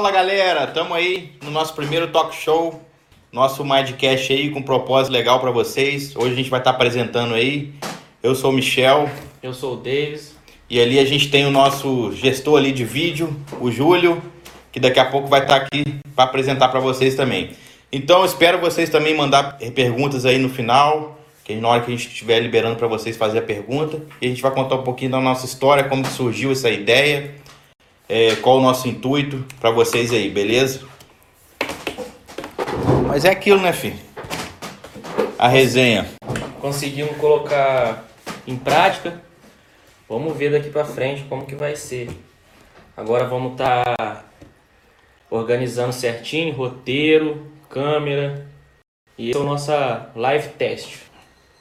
Fala galera, estamos aí no nosso primeiro talk show, nosso Mindcast aí com um propósito legal para vocês. Hoje a gente vai estar tá apresentando aí. Eu sou o Michel. Eu sou o Davis. E ali a gente tem o nosso gestor ali de vídeo, o Júlio, que daqui a pouco vai estar tá aqui para apresentar para vocês também. Então espero vocês também mandar perguntas aí no final, que na hora que a gente estiver liberando para vocês fazer a pergunta, e a gente vai contar um pouquinho da nossa história, como surgiu essa ideia é, qual o nosso intuito para vocês aí, beleza? Mas é aquilo, né, filho? A resenha. Conseguimos colocar em prática. Vamos ver daqui para frente como que vai ser. Agora vamos estar tá organizando certinho, roteiro, câmera. E esse é o nosso live test.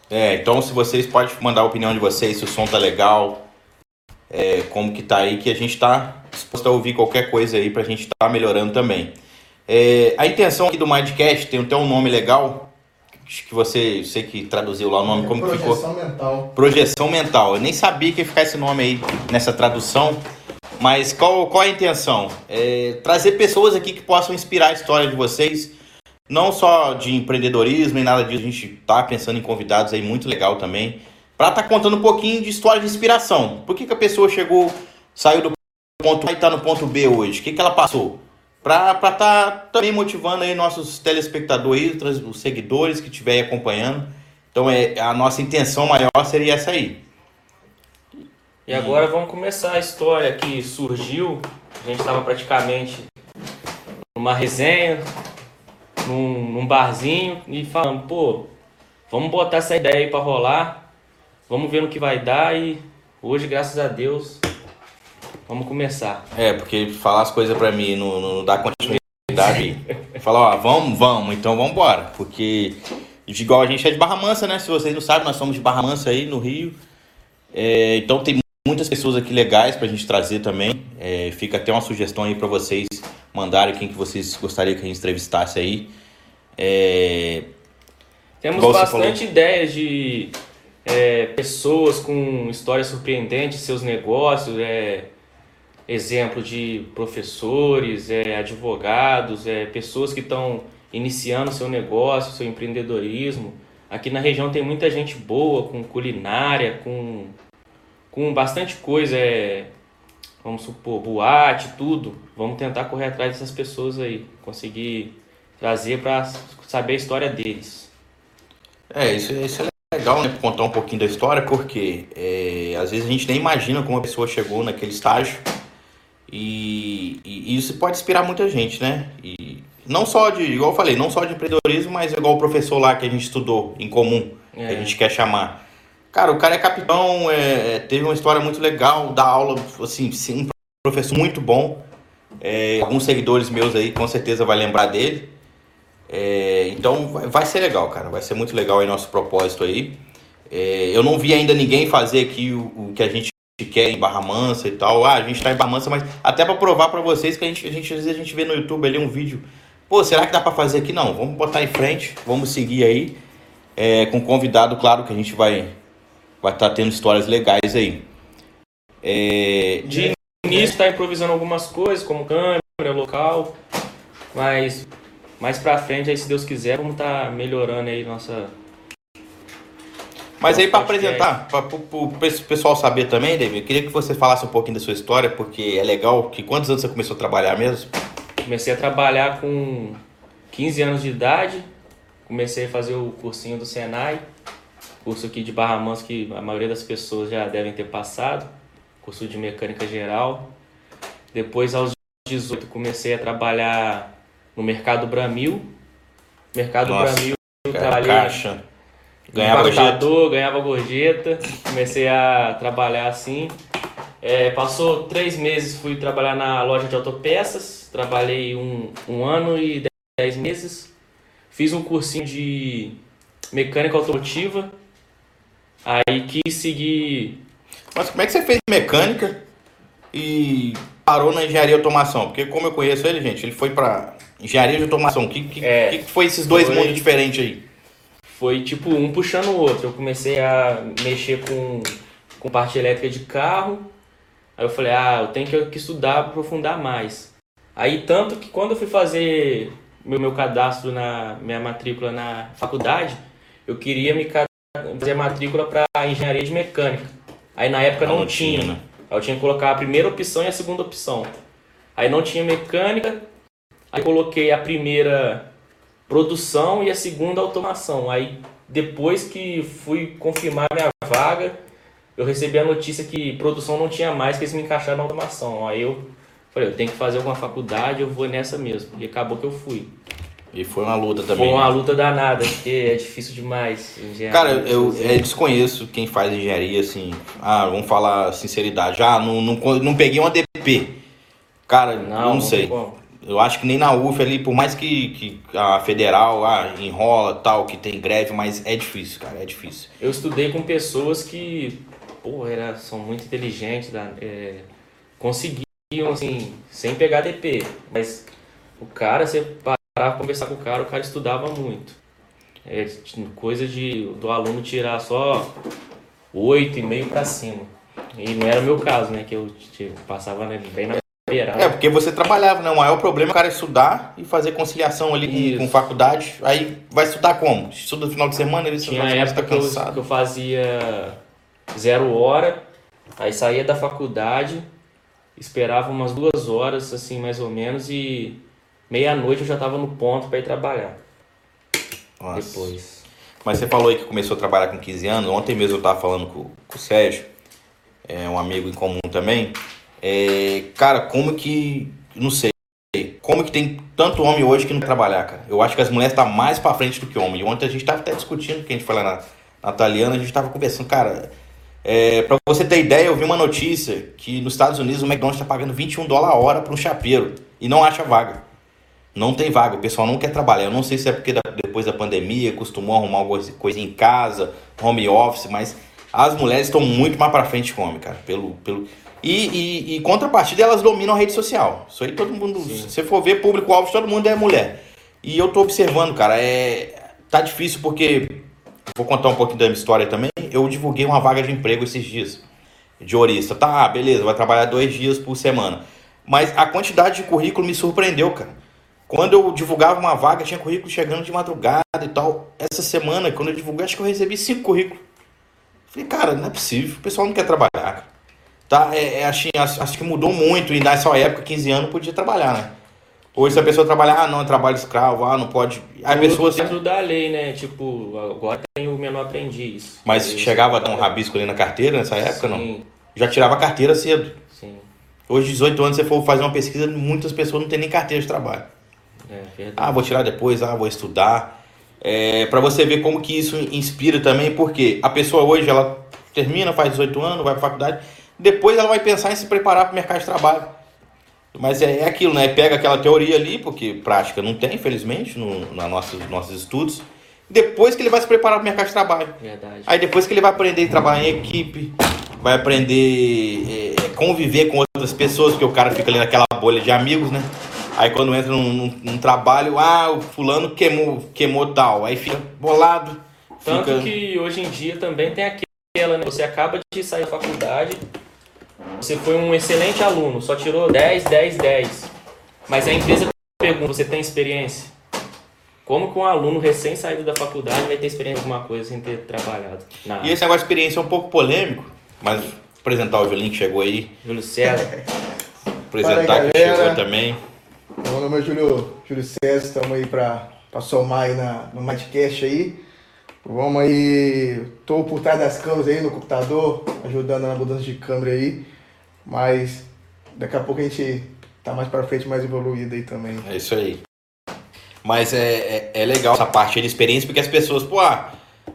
É, então se vocês podem mandar a opinião de vocês, se o som tá legal, é, como que tá aí, que a gente tá disposto a ouvir qualquer coisa aí para a gente estar tá melhorando também. É, a intenção aqui do Mindcast tem até um nome legal, que você, sei que traduziu lá o nome, é, como projeção ficou? Projeção mental. Projeção mental. Eu nem sabia que ia ficar esse nome aí nessa tradução, mas qual, qual a intenção? É, trazer pessoas aqui que possam inspirar a história de vocês, não só de empreendedorismo e nada disso, a gente tá pensando em convidados aí muito legal também, para estar tá contando um pouquinho de história de inspiração. Por que, que a pessoa chegou, saiu do ponto A e está no ponto B hoje? O que, que ela passou? Para estar tá também motivando aí nossos telespectadores, os seguidores que estiverem acompanhando. Então é, a nossa intenção maior seria essa aí. E agora vamos começar a história que surgiu. A gente estava praticamente numa resenha, num, num, barzinho e falando, pô, vamos botar essa ideia aí para rolar, vamos ver no que vai dar e hoje, graças a Deus, Vamos começar. É, porque falar as coisas para mim não, não dá continuidade. Falar, ó, vamos, vamos, então vamos embora. Porque, igual a gente é de Barra Mansa, né? Se vocês não sabem, nós somos de Barra Mansa aí no Rio. É, então tem muitas pessoas aqui legais pra gente trazer também. É, fica até uma sugestão aí para vocês mandarem quem que vocês gostariam que a gente entrevistasse aí. É... Temos bastante ideias de é, pessoas com histórias surpreendentes, seus negócios, é, exemplo de professores, é, advogados, é, pessoas que estão iniciando seu negócio, seu empreendedorismo. Aqui na região tem muita gente boa, com culinária, com, com bastante coisa, é, vamos supor, boate, tudo. Vamos tentar correr atrás dessas pessoas aí, conseguir trazer para saber a história deles. É, isso, isso é legal, né? Contar um pouquinho da história, porque é, às vezes a gente nem imagina como a pessoa chegou naquele estágio e, e, isso pode inspirar muita gente, né? E não só de, igual eu falei, não só de empreendedorismo, mas igual o professor lá que a gente estudou em comum, é. que a é. gente quer chamar. Cara, o cara é capitão, é, é, teve uma história muito legal, dá aula, assim, sim, um professor muito bom. É, alguns seguidores meus aí com certeza vai lembrar dele. É, então vai, ser legal, cara. Vai ser muito legal aí nosso propósito aí. Eu não vi ainda ninguém fazer aqui o, o que a gente quer em Barra Mansa e tal. Ah, a gente tá em Barra Mansa, mas até para provar para vocês que a gente, a gente às vezes a gente vê no YouTube ali um vídeo. Pô, será que dá para fazer aqui? Não, vamos botar em frente, vamos seguir aí. É, com convidado, claro que a gente vai vai estar tá tendo histórias legais aí. É... De início tá improvisando algumas coisas, como câmera, local, mas mais pra frente aí, se Deus quiser, vamos estar tá melhorando aí nossa mas aí para apresentar, para o pessoal saber também, David, eu queria que você falasse um pouquinho da sua história, porque é legal. Que quantos anos você começou a trabalhar mesmo? Comecei a trabalhar com 15 anos de idade. Comecei a fazer o cursinho do Senai, curso aqui de Barra Mansa que a maioria das pessoas já devem ter passado, curso de mecânica geral. Depois aos 18 comecei a trabalhar no mercado Bramil. Mercado Nossa, Bramil, trabalhei caixa Ganhava gorjeta. ganhava gorjeta. Comecei a trabalhar assim. É, passou três meses, fui trabalhar na loja de autopeças. Trabalhei um, um ano e dez meses. Fiz um cursinho de mecânica automotiva. Aí quis seguir. Mas como é que você fez mecânica e parou na engenharia de automação? Porque como eu conheço ele, gente, ele foi para engenharia de automação. O que, que, é, que foi esses dois foi... mundos diferentes aí? Foi tipo um puxando o outro. Eu comecei a mexer com, com parte elétrica de carro. Aí eu falei, ah, eu tenho que, que estudar, aprofundar mais. Aí tanto que quando eu fui fazer meu, meu cadastro na minha matrícula na faculdade, eu queria me fazer matrícula para engenharia de mecânica. Aí na época não, não tinha. tinha né? eu tinha que colocar a primeira opção e a segunda opção. Aí não tinha mecânica, aí coloquei a primeira produção e a segunda automação. Aí depois que fui confirmar minha vaga, eu recebi a notícia que produção não tinha mais, que eles me encaixaram na automação. Aí eu falei, eu tenho que fazer alguma faculdade, eu vou nessa mesmo. E acabou que eu fui. E foi uma luta também. Foi uma luta danada, porque é difícil demais. Cara, eu, eu, desconheço quem faz engenharia, assim. Ah, vamos falar sinceridade. Ah, não, não, não peguei uma DP. Cara, não, não sei. Eu acho que nem na UF ali, por mais que, que a federal ah, enrola tal, que tem greve, mas é difícil, cara, é difícil. Eu estudei com pessoas que, pô, era, são muito inteligentes, é, conseguiam, assim, sem pegar DP. Mas o cara, você para conversar com o cara, o cara estudava muito. É coisa de do aluno tirar só oito e meio para cima. E não era o meu caso, né? Que eu tipo, passava né, bem na É, porque você trabalhava, né? O maior problema é o cara estudar e fazer conciliação ali com, com, faculdade. Aí vai estudar como? Estuda no final de semana, ele Tinha época tá cansado. Que eu, que eu fazia zero hora, aí saía da faculdade, esperava umas duas horas, assim, mais ou menos, e meia-noite eu já estava no ponto para ir trabalhar. Nossa. Depois. Mas você falou aí que começou a trabalhar com 15 anos. Ontem mesmo eu estava falando com, com, o Sérgio, é um amigo em comum também. É, cara, como que. Não sei. Como que tem tanto homem hoje que não trabalhar, cara? Eu acho que as mulheres estão tá mais para frente do que homem. Ontem a gente estava até discutindo, que a gente falou na, na italiana, a gente estava conversando, cara. É, para você ter ideia, eu vi uma notícia que nos Estados Unidos o McDonald's está pagando 21 dólares a hora para um chapeiro e não acha vaga. Não tem vaga, o pessoal não quer trabalhar. Eu não sei se é porque depois da pandemia costumou arrumar alguma coisa em casa, home office, mas as mulheres estão muito mais para frente que homem, cara. Pelo, pelo... E, e, e, contrapartida, elas dominam a rede social. Isso aí todo mundo. Sim. Se você for ver público-alvo, todo mundo é mulher. E eu tô observando, cara, é. Tá difícil porque. Vou contar um pouquinho da minha história também. Eu divulguei uma vaga de emprego esses dias. De orista. Tá, beleza, vai trabalhar dois dias por semana. Mas a quantidade de currículo me surpreendeu, cara. Quando eu divulgava uma vaga, tinha currículo chegando de madrugada e tal. Essa semana, quando eu divulguei, acho que eu recebi cinco currículos. Falei, cara, não é possível, o pessoal não quer trabalhar. Tá, é, é, acho, acho que mudou muito e nessa época, 15 anos, podia trabalhar, né? Hoje se a pessoa trabalhar, ah, não, trabalho escravo, ah, não pode. Aí a pessoa. Dentro da lei, né? Tipo, agora tem o menor aprendiz. Mas chegava a dar um rabisco ali na carteira nessa época, Sim. não? Já tirava a carteira cedo. Sim. Hoje, 18 anos, você for fazer uma pesquisa, muitas pessoas não têm nem carteira de trabalho. É, ah, vou tirar depois, ah, vou estudar. É, para você ver como que isso inspira também, porque a pessoa hoje ela termina, faz 18 anos, vai para faculdade, depois ela vai pensar em se preparar para o mercado de trabalho. Mas é, é, aquilo, né? Pega aquela teoria ali, porque prática não tem, infelizmente, no, na nossos, nossos estudos. Depois que ele vai se preparar para o mercado de trabalho. Verdade. Aí depois que ele vai aprender a trabalhar em equipe, vai aprender é, conviver com outras pessoas, porque o cara fica ali naquela bolha de amigos, né? Aí quando entra num, num, num, trabalho, ah, o fulano queimou, queimou tal. Aí fica bolado. Tanto fica... que hoje em dia também tem aquela, né? Você acaba de sair da faculdade, você foi um excelente aluno, só tirou 10, 10, 10. Mas a empresa pergunta, você tem experiência? Como que um aluno recém saído da faculdade vai ter experiência em alguma coisa sem ter trabalhado? E esse negócio de experiência é um pouco polêmico, mas vou apresentar o Julinho que chegou aí. Júlio César. apresentar aí, que chegou também. Meu nome é Júlio, Júlio César, estamos aí para somar aí na, no Mindcast aí. Vamos aí, tô por trás das câmeras aí no computador, ajudando na mudança de câmera aí, mas daqui a pouco a gente tá mais para frente, mais evoluído aí também. É isso aí. Mas é, é, é legal essa parte de experiência, porque as pessoas, pô, ah,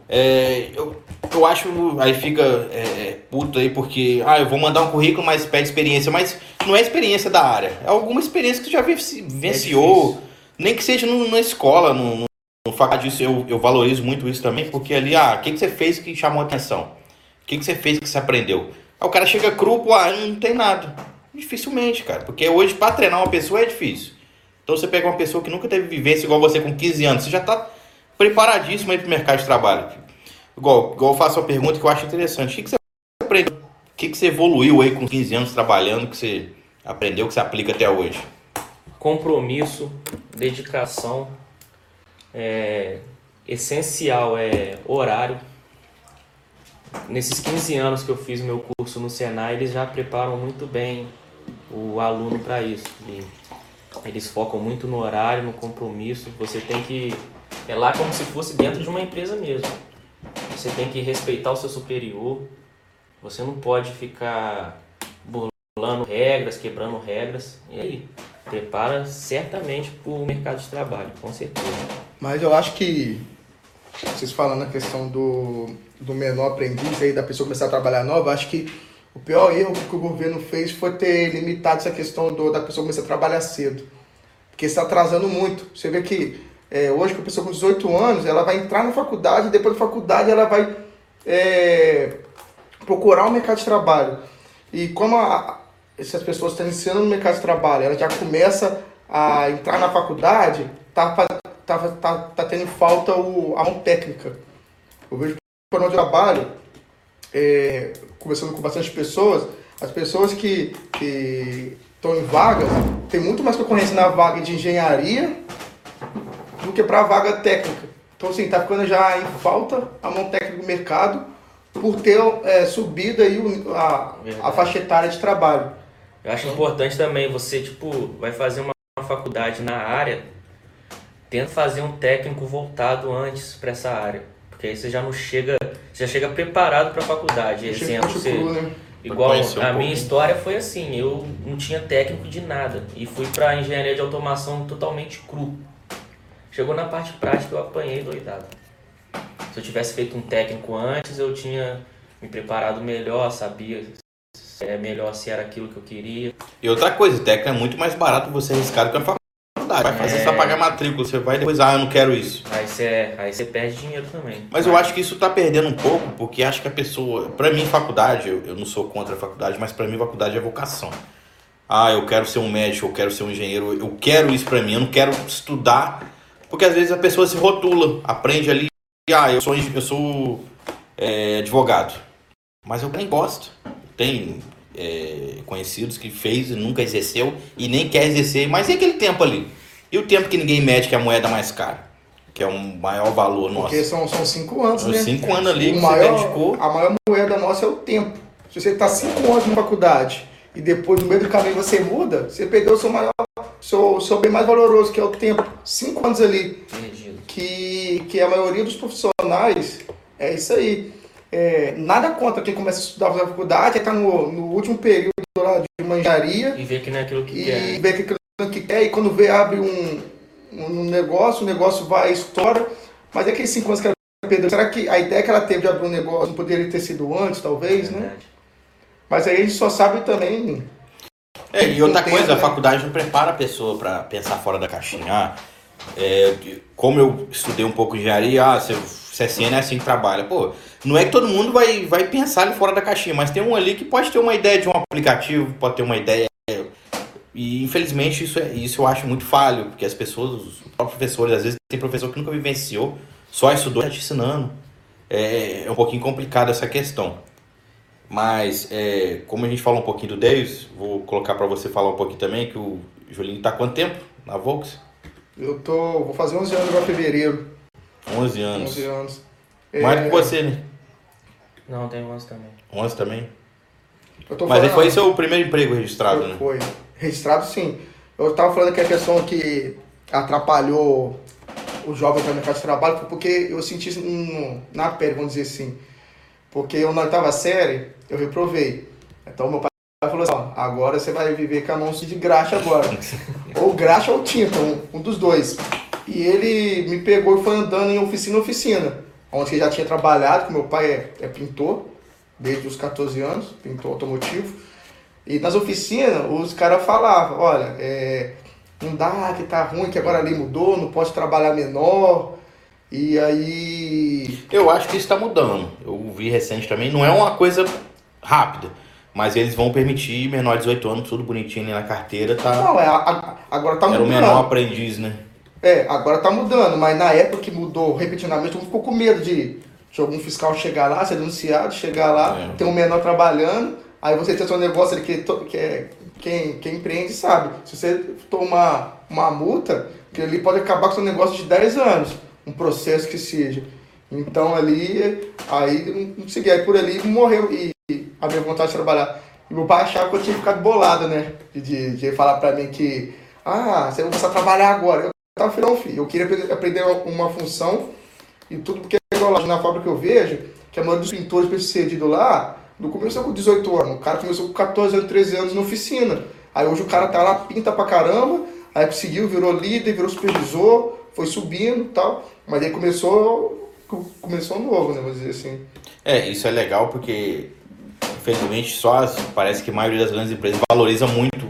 é, eu, eu acho, aí fica é, é, puto aí porque, ah, eu vou mandar um currículo, mas pede experiência, mas não é experiência da área, é alguma experiência que tu já vivenciou, é nem que seja no, na escola, no, no, no faculdade, isso eu, eu valorizo muito isso também, porque ali, ah, o que, que você fez que chamou atenção? O que, que você fez que você aprendeu? Aí o cara chega cru, pô, ah, não tem nada. Dificilmente, cara, porque hoje para treinar uma pessoa é difícil. Então você pega uma pessoa que nunca teve vivência igual você com 15 anos, você já tá preparadíssimo aí pro mercado de trabalho. Igual, igual eu faço uma pergunta que eu acho interessante. O que, que você aprendeu? O que, que você evoluiu aí com 15 anos trabalhando, que você aprendeu, que você aplica até hoje? compromisso, dedicação, é, essencial é horário. Nesses 15 anos que eu fiz meu curso no Senai, eles já preparam muito bem o aluno para isso. E eles focam muito no horário, no compromisso. Você tem que. É lá como se fosse dentro de uma empresa mesmo. Você tem que respeitar o seu superior. Você não pode ficar burlando regras, quebrando regras. E aí, prepara certamente para o mercado de trabalho, com certeza. Mas eu acho que, vocês falando a questão do, do menor aprendiz aí, da pessoa começar a trabalhar nova, acho que o pior erro que o governo fez foi ter limitado essa questão do, da pessoa começar a trabalhar cedo. Porque está atrasando muito. Você vê que é, hoje, com a pessoa com 18 anos, ela vai entrar na faculdade, depois da faculdade ela vai é, procurar o um mercado de trabalho. E como a, essas pessoas estão iniciando no mercado de trabalho, ela já começa a entrar na faculdade, tá, tá, tá, tá tendo falta o, a mão técnica. Eu vejo por onde eu trabalho, é, conversando com bastante pessoas, as pessoas que, estão em vagas, tem muito mais concorrência na vaga de engenharia do que para a vaga técnica. Então, assim, está ficando já em falta a mão técnica do mercado por ter é, subido aí a, a faixa etária de trabalho. Eu acho importante também você, tipo, vai fazer uma faculdade na área, tenta fazer um técnico voltado antes para essa área. Porque aí você já não chega, já chega preparado para a faculdade. Exemplo, você, né? igual a minha história foi assim, eu não tinha técnico de nada e fui para engenharia de automação totalmente cru. Chegou na parte prática eu apanhei doidado. Se eu tivesse feito um técnico antes, eu tinha me preparado melhor, sabia é melhor se era aquilo que eu queria. E outra coisa, técnico é muito mais barato você arriscar do que a faculdade. Vai fazer é... só pagar matrícula, você vai depois, ah, eu não quero isso. Aí você, aí você perde dinheiro também. Mas eu acho que isso tá perdendo um pouco, porque acho que a pessoa. Pra mim, faculdade, eu, eu não sou contra a faculdade, mas pra mim, faculdade é vocação. Ah, eu quero ser um médico, eu quero ser um engenheiro, eu quero isso pra mim, eu não quero estudar. Porque às vezes a pessoa se rotula, aprende ali, ah, eu sou, eu sou é, advogado. Mas eu nem gosto tem é, conhecidos que fez e nunca exerceu e nem quer exercer, mas e aquele tempo ali? E o tempo que ninguém mede que é a moeda mais cara? Que é um maior valor nosso. Porque são, são cinco anos, né? Cinco anos ali o que maior, você dedicou. A maior moeda nossa é o tempo. Se você está cinco anos na faculdade e depois no meio do caminho você muda, você perdeu o seu maior, seu, seu bem mais valoroso, que é o tempo. Cinco anos ali. Que, que a maioria dos profissionais é isso aí. É, nada contra quem começa a estudar na faculdade, está no, no último período lá de uma engenharia. E vê que não é aquilo que e quer. E vê que é aquilo que quer, e quando vê, abre um, um negócio, o negócio vai, estoura. Mas é aqueles cinco anos que ela perdeu. Será que a ideia que ela teve de abrir um negócio não poderia ter sido antes, talvez, é né? Mas aí a gente só sabe também. É, e outra coisa, a né? faculdade não prepara a pessoa para pensar fora da caixinha. Ah, é, como eu estudei um pouco de engenharia, ah, você CSN é assim que trabalha. Pô, não é que todo mundo vai, vai pensar ali fora da caixinha, mas tem um ali que pode ter uma ideia de um aplicativo, pode ter uma ideia. E infelizmente isso, é, isso eu acho muito falho, porque as pessoas, os próprios professores, às vezes tem professor que nunca vivenciou, só estudou e está te ensinando. É, é um pouquinho complicado essa questão. Mas, é, como a gente falou um pouquinho do Davis, vou colocar para você falar um pouquinho também, que o Julinho está quanto tempo na Volks? Eu tô, vou fazer 11 anos agora em fevereiro. 11 anos. 11 anos. Mais é... que você, né? Não, tem 11 também. 11 também? Mas falando, foi seu primeiro emprego registrado, foi, né? Foi. Registrado, sim. Eu estava falando que a questão que atrapalhou o jovem no mercado de trabalho foi porque eu senti um, na pele, vamos dizer assim. Porque eu na oitava série, eu reprovei. Então meu pai falou assim, ó, agora você vai viver com a mão de graxa agora. ou graxa ou tinta, um, um dos dois. E ele me pegou e foi andando em oficina em oficina, onde ele já tinha trabalhado, que meu pai é, é pintor, desde os 14 anos, pintor automotivo. E nas oficinas, os caras falavam, olha, é, não dá, que tá ruim, que agora ali mudou, não pode trabalhar menor. E aí. Eu acho que isso está mudando. Eu vi recente também, não é uma coisa rápida. Mas eles vão permitir menor de 18 anos, tudo bonitinho ali na carteira, tá? Não, é, a, agora tá mudando. Era o menor aprendiz, né? É, agora tá mudando, mas na época que mudou repetidamente, todo mundo ficou com medo de, de algum fiscal chegar lá, ser denunciado, chegar lá, é. ter um menor trabalhando, aí você tem seu negócio ali que, que é quem, quem empreende sabe. Se você tomar uma multa, que ali pode acabar com seu negócio de 10 anos, um processo que seja. Então ali, aí não consegui, aí por ali morreu e, e a minha vontade de trabalhar. E meu pai achava que eu tinha ficado bolado, né? De, de falar pra mim que, ah, você vai começar a trabalhar agora. Eu tava filho, não, filho. Eu queria aprender uma função e tudo, porque lá na fábrica eu vejo que a maioria dos pintores bem-sucedidos lá, não começou com 18 anos. O cara começou com 14 anos, 13 anos na oficina. Aí hoje o cara tá lá, pinta pra caramba, aí conseguiu, virou líder, virou supervisor, foi subindo e tal. Mas aí começou, começou novo, né? Vamos dizer assim. É, isso é legal porque infelizmente, só parece que a maioria das grandes empresas valoriza muito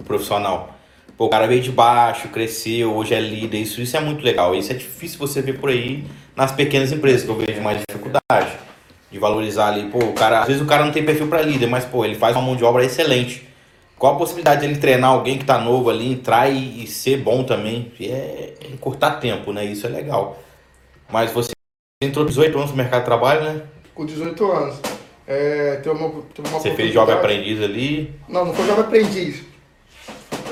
o profissional. Pô, o cara veio de baixo, cresceu, hoje é líder, isso, isso é muito legal. Isso é difícil você ver por aí nas pequenas empresas, que eu vejo mais dificuldade de valorizar ali. Pô, o cara, às vezes o cara não tem perfil para líder, mas pô, ele faz uma mão de obra excelente. Qual a possibilidade de ele treinar alguém que tá novo ali, entrar e, e ser bom também? E é, é encurtar tempo, né? Isso é legal. Mas você entrou 18 anos no mercado de trabalho, né? Com 18 anos. É, tem uma, tem uma Você fez jovem aprendiz ali? Não, não foi jovem aprendiz.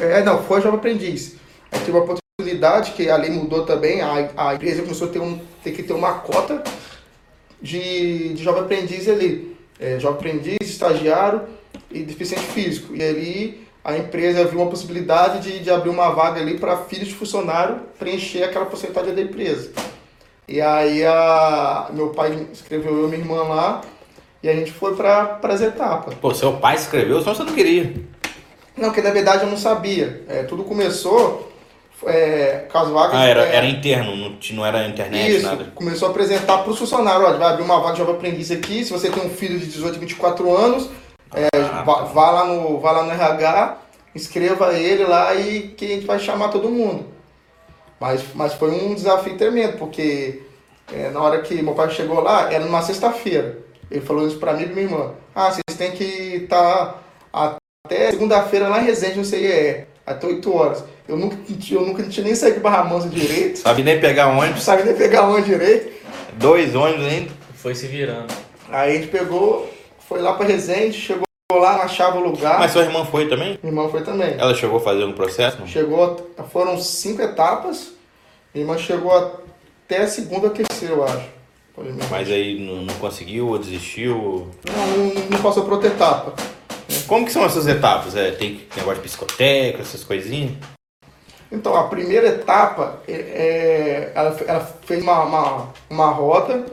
É, não, foi jovem aprendiz. Aí tive uma oportunidade que a lei mudou também, a, a empresa começou a ter, um, ter que ter uma cota de, de jovem aprendiz ali. É, jovem aprendiz, estagiário e deficiente físico. E ali a empresa viu uma possibilidade de, de abrir uma vaga ali para filhos de funcionário preencher aquela porcentagem da empresa. E aí a, meu pai escreveu eu e minha irmã lá e a gente foi para as etapas. Pô, seu pai escreveu, só você não queria. Não, que na verdade eu não sabia. É, tudo começou é, com as vagas. Ah, era, é, era interno, não, não era internet, isso, nada. Começou a apresentar para o funcionário: ó, vai abrir uma vaga de jovem aprendiz aqui. Se você tem um filho de 18, 24 anos, é, ah, vá, tá. vá, lá no, vá lá no RH, inscreva ele lá e que a gente vai chamar todo mundo. Mas, mas foi um desafio tremendo, porque é, na hora que meu pai chegou lá, era numa sexta-feira. Ele falou isso pra mim e minha irmã. Ah, vocês têm que estar tá até segunda-feira lá em Resende, não sei é, até 8 horas. Eu nunca, eu nunca tinha nem saído de Barra Mansa direito. Sabe nem pegar ônibus. Sabe nem pegar ônibus direito. Dois ônibus ainda. Foi se virando. Aí a gente pegou, foi lá pra Resende, chegou lá, achava o lugar. Mas sua irmã foi também? Minha irmã foi também. Ela chegou a fazer um processo? Não? Chegou, foram cinco etapas. Minha irmã chegou até a segunda terceira, eu acho. Mas aí não, não conseguiu ou desistiu? Não, não, não passou para outra etapa. Como que são essas etapas? É, tem negócio de psicoteca, essas coisinhas? Então, a primeira etapa, é, é ela, ela, fez uma, uma, uma roda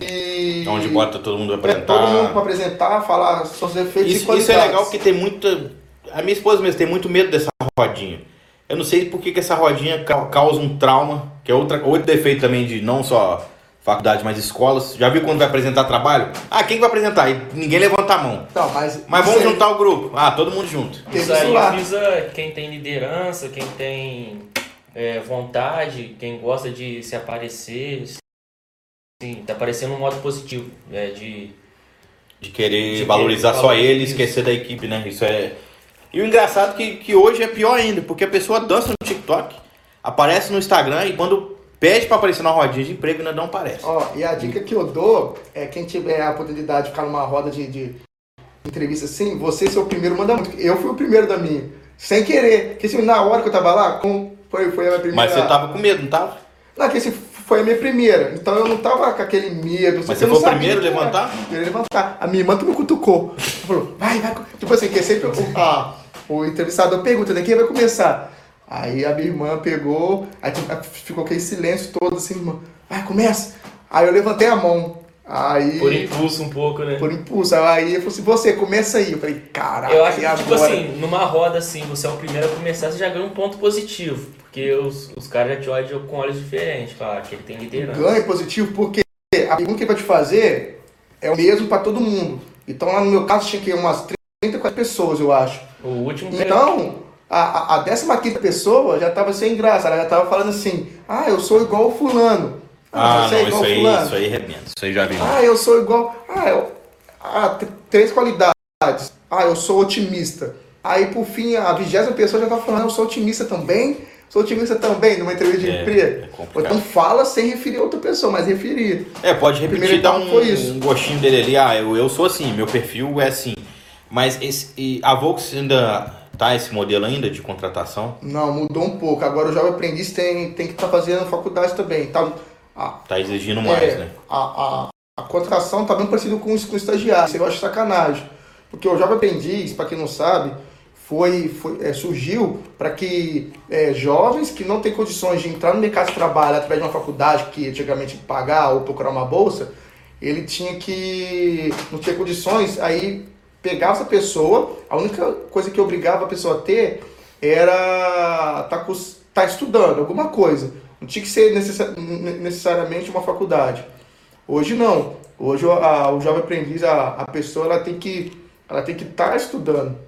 e... Onde bota todo mundo para apresentar. É, todo mundo para apresentar, falar seus defeitos isso, e. Isso é legal porque tem muita... A minha esposa mesmo tem muito medo dessa rodinha. Eu não sei por que, que essa rodinha causa um trauma, que é outra, outro defeito também de não só faculdade, mas escolas. Já viu quando vai apresentar trabalho? Ah, quem vai apresentar? E ninguém levanta a mão. Não, mas mas vamos juntar o grupo. Ah, todo mundo junto. Isso aí visa quem tem liderança, quem tem é, vontade, quem gosta de se aparecer. Sim, tá aparecendo um modo positivo. É, de, de querer de valorizar querer só ele e esquecer da equipe, né? Isso é. E o engraçado é que, que hoje é pior ainda, porque a pessoa dança no TikTok, aparece no Instagram e quando Pede para aparecer na rodinha de emprego e não aparece. Ó, e a dica que eu dou é quem tiver a oportunidade de ficar numa roda de, de entrevista assim, você ser o primeiro manda muito. Eu fui o primeiro da minha. Sem querer. Porque assim, na hora que eu tava lá, com, foi, foi a minha primeira. Mas você tava com medo, não tava? Não, que esse foi a minha primeira. Então eu não tava com aquele medo. Mas você foi o primeiro a levantar? Primeiro levantar. A minha irmã me cutucou. Falou, vai, vai. Tipo assim, que é sempre o, a, o entrevistador pergunta, né? Quem vai começar? Aí a minha irmã pegou, aí ficou aquele silêncio todo assim, irmã, vai, começa. Aí eu levantei a mão. Aí, por impulso um pouco, né? Por impulso. Aí eu falei assim, você, começa aí. Eu falei, caraca, Eu acho que, tipo assim, numa roda assim, você é o primeiro a começar, você já ganha um ponto positivo. Porque os, os caras já te olham com olhos diferentes, falar que ele tem liderança. Ganha positivo porque a pergunta que ele vai te fazer é o mesmo para todo mundo. Então lá no meu caso tinha que umas 34 pessoas, eu acho. O último Então, a, a 15 pessoa já estava sem graça, ela já estava falando assim: ah, eu sou igual o fulano. Ah, ah não, isso aí, fulano. isso aí remendo, isso aí já vi. Ah, eu sou igual. Ah, eu, ah, três qualidades. Ah, eu sou otimista. Aí, por fim, a vigésima pessoa já está falando: eu sou otimista também. Sou otimista também numa entrevista de é, emprego. É então fala sem referir a outra pessoa, mas referir. É, pode repetir, dar um, um gostinho dele ali. Ah, eu, eu sou assim, meu perfil é assim. Mas esse, a Volks ainda tá esse modelo ainda de contratação? Não, mudou um pouco. Agora o jovem aprendiz tem, tem que estar tá fazendo faculdade também. Tá, a, tá exigindo mais, é, né? A, a, a contratação tá bem parecido com, com o estagiário. Você gosta de sacanagem. Porque o jovem aprendiz, para quem não sabe, foi, foi é, surgiu para que é, jovens que não têm condições de entrar no mercado de trabalho através de uma faculdade que antigamente pagar ou procurar uma bolsa, ele tinha que não tinha condições, aí pegava essa pessoa, a única coisa que obrigava a pessoa a ter era estar tá, tá estudando alguma coisa. Não tinha que ser necessariamente uma faculdade. Hoje não. Hoje a, o jovem aprendiz, a, a pessoa ela tem que ela tem que estar tá estudando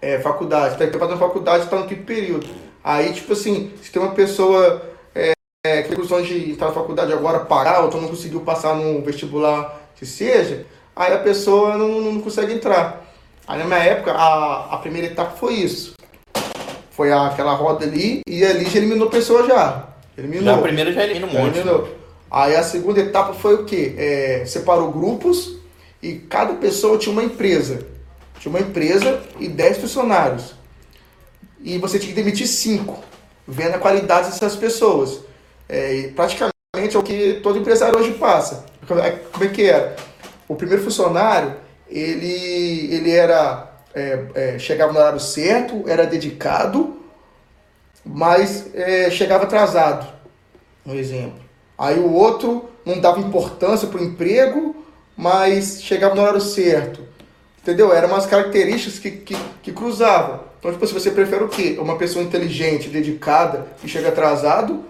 é, faculdade, está fazendo faculdade, está no quinto período. Aí, tipo assim, se tem uma pessoa é, é, que tem condições de estar na faculdade agora, parar, ou então não conseguiu passar no vestibular, que seja, aí a pessoa não, não consegue entrar. Aí na minha época, a, a primeira etapa foi isso. Foi aquela roda ali, e ali já eliminou pessoa já. Eliminou. Já a primeira já elimina um monte. Eliminou. Né? Aí a segunda etapa foi o quê? É, separou grupos e cada pessoa tinha uma empresa. Tinha uma empresa e 10 funcionários. E você tinha que demitir 5, vendo a qualidade dessas pessoas. É, praticamente é o que todo empresário hoje passa. Como é, é que era? O primeiro funcionário, ele, ele era é, é, chegava no horário certo, era dedicado, mas é, chegava atrasado, um exemplo. Aí o outro não dava importância para o emprego, mas chegava no horário certo. Entendeu? Eram umas características que, que, que cruzavam. Então, tipo, se você prefere o quê? Uma pessoa inteligente, dedicada, que chega atrasado,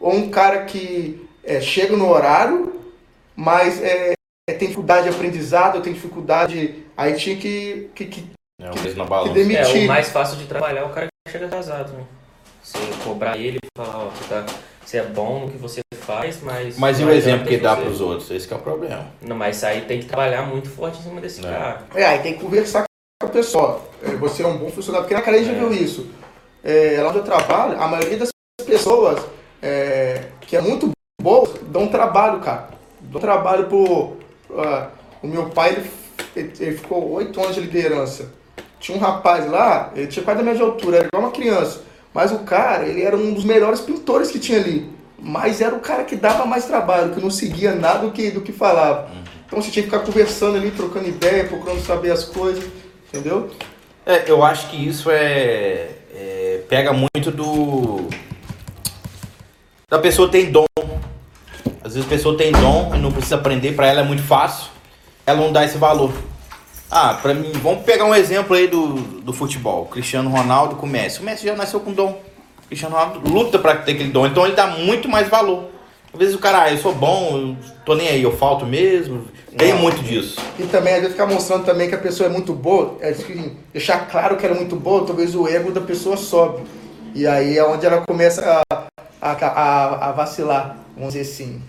ou um cara que é, chega no horário, mas é, é, tem dificuldade de aprendizado, tem dificuldade. Aí tinha que, que, que, é, que, que demitir. É, o mais fácil de trabalhar é o cara que chega atrasado, né? Você cobrar ele e falar, ó, você, tá, você é bom no que você faz, mas. Mas e o exemplo que dá para os outros? Esse é o problema. Não, mas aí tem que trabalhar muito forte em cima desse é. cara. É, aí tem que conversar com a pessoa. É, você é um bom funcionário, porque na cara a gente é. viu isso. É, lá onde eu trabalho, a maioria das pessoas é, que é muito boa dão trabalho, cara. Dão trabalho pro. O meu pai, ele, ele ficou oito anos de liderança. Tinha um rapaz lá, ele tinha quase a mesma altura, era igual uma criança. Mas o cara, ele era um dos melhores pintores que tinha ali mas era o cara que dava mais trabalho, que não seguia nada do que, do que falava. Uhum. Então você tinha que ficar conversando ali, trocando ideia, procurando saber as coisas, entendeu? É, eu acho que isso é, é, pega muito do da pessoa tem dom. Às vezes a pessoa tem dom e não precisa aprender, para ela é muito fácil. Ela não dá esse valor. Ah, para mim, vamos pegar um exemplo aí do, do futebol. Cristiano Ronaldo com o Messi. O Messi já nasceu com dom. Cristiano Ronaldo luta para ter aquele dom, então ele dá muito mais valor. Às vezes o cara, ah, eu sou bom, eu tô nem aí, eu falto mesmo. Tem muito disso. E também, às vezes, ficar mostrando também que a pessoa é muito boa, é deixar claro que ela é muito boa, talvez o ego da pessoa sobe. E aí é onde ela começa a, a, a, a vacilar, vamos dizer assim.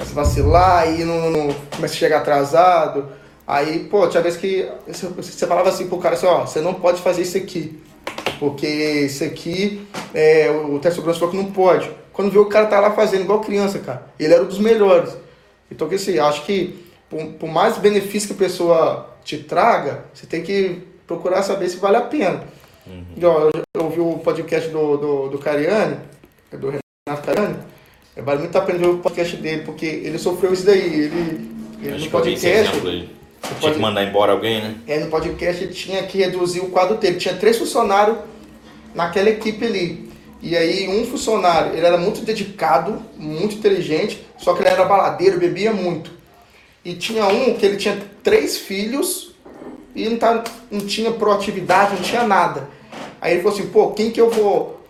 Começa a vacilar, aí não, não, começa a chegar atrasado. Aí, pô, tinha vez que você, falava assim pro cara assim, ó, você não pode fazer isso aqui. Porque isso aqui, é, o teste de segurança falou que não pode. Quando vê o cara tá lá fazendo igual criança, cara. Ele era um dos melhores. Então, que assim, acho que por, por, mais benefício que a pessoa te traga, você tem que procurar saber se vale a pena. Uhum. Eu, eu ouvi o podcast do, do, do Cariani, do Renato Cariani, vale muito a pena ver o podcast dele, porque ele sofreu isso daí. Ele, ele no podcast. Tinha que mandar embora alguém, né? É, no podcast ele tinha que reduzir o quadro dele. Tinha três funcionários naquela equipe ali. E aí um funcionário, ele era muito dedicado, muito inteligente, só que ele era baladeiro, bebia muito. E tinha um que ele tinha três filhos e não, tá, não tinha proatividade, não tinha nada. Aí ele falou assim, pô, quem que eu vou,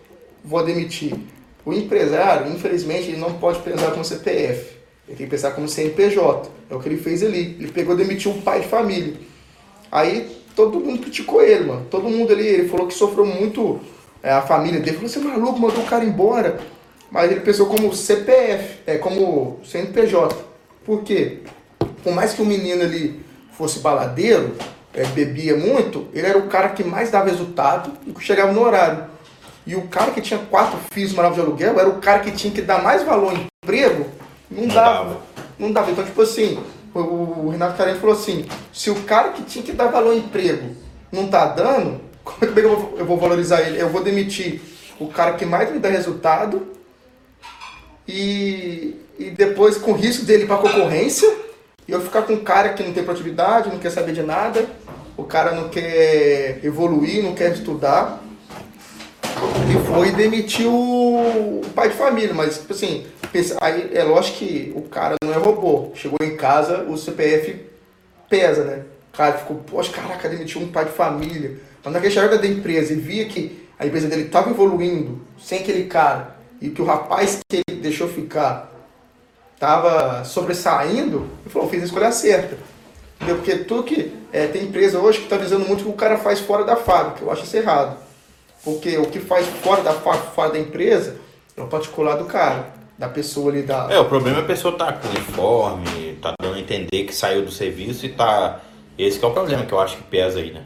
vou demitir? O empresário, infelizmente, ele não pode pensar com CPF. Ele tem que pensar como CNPJ. É o que ele fez ali. Ele pegou demitiu um pai de família. Aí todo mundo criticou ele, mano. Todo mundo ali, ele falou que sofreu muito. É, a família dele falou: você é maluco, mandou o cara embora. Mas ele pensou como CPF, é como CNPJ. Por quê? Por mais que o menino ali fosse baladeiro, é, bebia muito, ele era o cara que mais dava resultado e que chegava no horário. E o cara que tinha quatro filhos maravilhosos de aluguel era o cara que tinha que dar mais valor em emprego não, não dava. dava. Não dava. Então, tipo assim, o Renato Carente falou assim, se o cara que tinha que dar valor ao emprego não tá dando, como é que eu vou, eu vou valorizar ele? Eu vou demitir o cara que mais me dá resultado e, e depois com risco dele para concorrência e eu ficar com um cara que não tem produtividade, não quer saber de nada, o cara não quer evoluir, não quer estudar e foi demitir o pai de família, mas tipo assim, aí é lógico que o cara não é robô. Chegou em casa, o CPF pesa, né? O cara ficou, poxa, caraca, demitiu um pai de família. Mas naquele chegada da empresa e via que a empresa dele estava evoluindo sem aquele cara e que o rapaz que ele deixou ficar estava sobressaindo, ele falou, fiz a escolha certa. Entendeu? Porque tudo que é, tem empresa hoje que está visando muito que o cara faz fora da fábrica. Eu acho isso errado. Porque o que faz fora da, fora da empresa é o particular do cara, da pessoa ali da. É, o problema é a pessoa tá com uniforme, tá dando a entender que saiu do serviço e tá. Esse que é o problema que eu acho que pesa aí, né?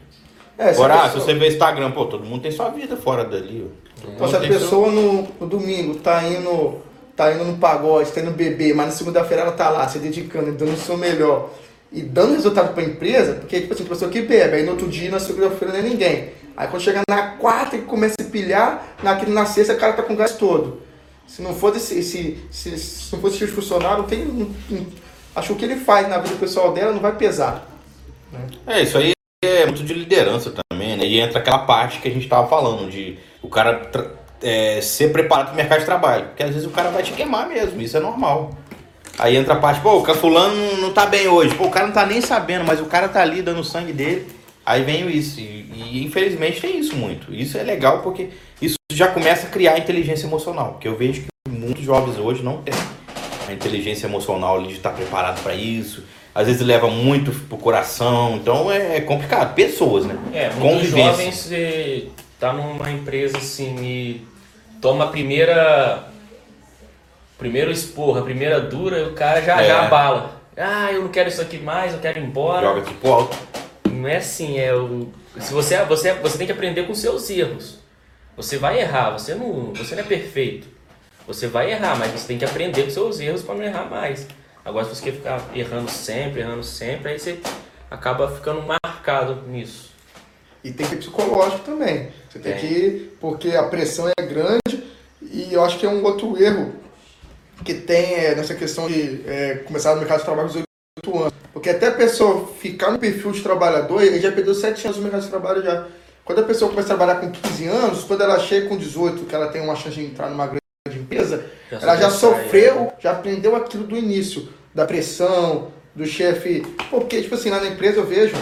É, Agora, pessoa... ah, se você vê Instagram, pô, todo mundo tem sua vida fora dali. Então, se a pessoa no, no, domingo tá indo, tá indo no pagode, tá indo beber, mas na segunda-feira ela tá lá se dedicando, dando o seu melhor e dando resultado para a empresa, porque tipo assim, a pessoa que bebe, aí no outro dia, na segunda-feira não é ninguém. Aí quando chega na quarta e começa a pilhar, naquele, na sexta o cara tá com o gás todo. Se não for esse, se, se não fosse esse funcionário, não tem. Não, acho que o que ele faz na vida pessoal dela não vai pesar. Né? É, isso aí é muito de liderança também, né? E entra aquela parte que a gente tava falando, de o cara é, ser preparado para o mercado de trabalho. Porque às vezes o cara vai te queimar mesmo, isso é normal. Aí entra a parte, pô, o fulano não tá bem hoje. Pô, o cara não tá nem sabendo, mas o cara tá ali dando sangue dele. Aí vem isso. E, e, infelizmente tem isso muito. Isso é legal porque isso já começa a criar inteligência emocional. Que eu vejo que muitos jovens hoje não têm a inteligência emocional de estar preparado para isso. Às vezes leva muito pro coração. Então é, é complicado. Pessoas, né? É, muitos jovens você tá numa empresa assim e toma a primeira. Primeiro esporra, a primeira dura, e o cara já, é. já abala. Ah, eu não quero isso aqui mais, eu quero ir embora. Joga tipo alto não é assim, é o se você você você tem que aprender com seus erros. Você vai errar, você não você não é perfeito. Você vai errar, mas você tem que aprender com seus erros para não errar mais. Agora se você ficar errando sempre, errando sempre, aí você acaba ficando marcado nisso. E tem que ter psicológico também. Você tem é. que porque a pressão é grande e eu acho que é um outro erro que tem é, nessa questão de é, começar no mercado de trabalho aos 8 anos. Porque até a pessoa ficar no perfil de trabalhador, ele já perdeu 7 anos no mercado de trabalho já. Quando a pessoa começa a trabalhar com 15 anos, quando ela chega com 18, que ela tem uma chance de entrar numa grande empresa, já ela já sofreu, é. já aprendeu aquilo do início, da pressão, do chefe. Porque, tipo assim, lá na empresa eu vejo,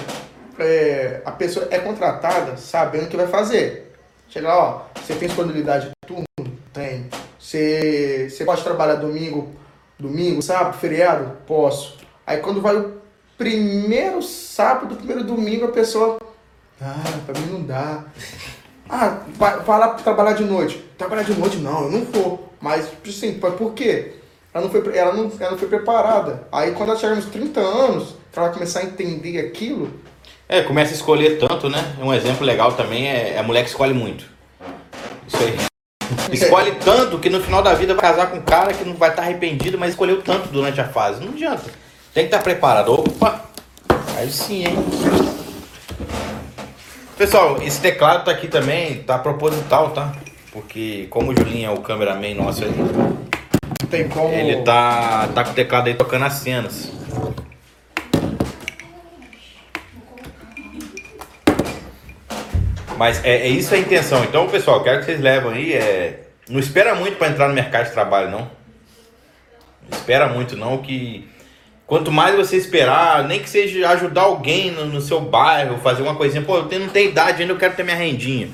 é, a pessoa é contratada sabendo o que vai fazer. Chega lá, ó, você tem disponibilidade de turno? Tem. Você, você pode trabalhar domingo, domingo, sábado, feriado? Posso. Aí quando vai o primeiro sábado, primeiro domingo, a pessoa. Ah, pra mim não dá. Ah, vai, vai lá trabalhar de noite. Trabalhar de noite não, eu não vou. Mas, assim, por quê? Ela não foi, ela não, ela não foi preparada. Aí quando ela chegar nos 30 anos, ela começar a entender aquilo. É, começa a escolher tanto, né? Um exemplo legal também é a mulher que escolhe muito. Isso aí. Escolhe tanto que no final da vida vai casar com um cara que não vai estar arrependido, mas escolheu tanto durante a fase. Não adianta. Tem que estar preparado. Opa! Aí sim, hein? Pessoal, esse teclado tá aqui também, tá proposital, tá? Porque como o Julinho é o cameraman nosso aí, tem como... ele tá, tá com o teclado aí tocando as cenas. Mas é, é isso a intenção. Então, pessoal, quero que vocês levem aí. É... Não espera muito para entrar no mercado de trabalho, não. Não espera muito, não, que Quanto mais você esperar, nem que seja ajudar alguém no, no seu bairro, fazer uma coisinha, pô, eu não tenho idade ainda, eu quero ter minha rendinha.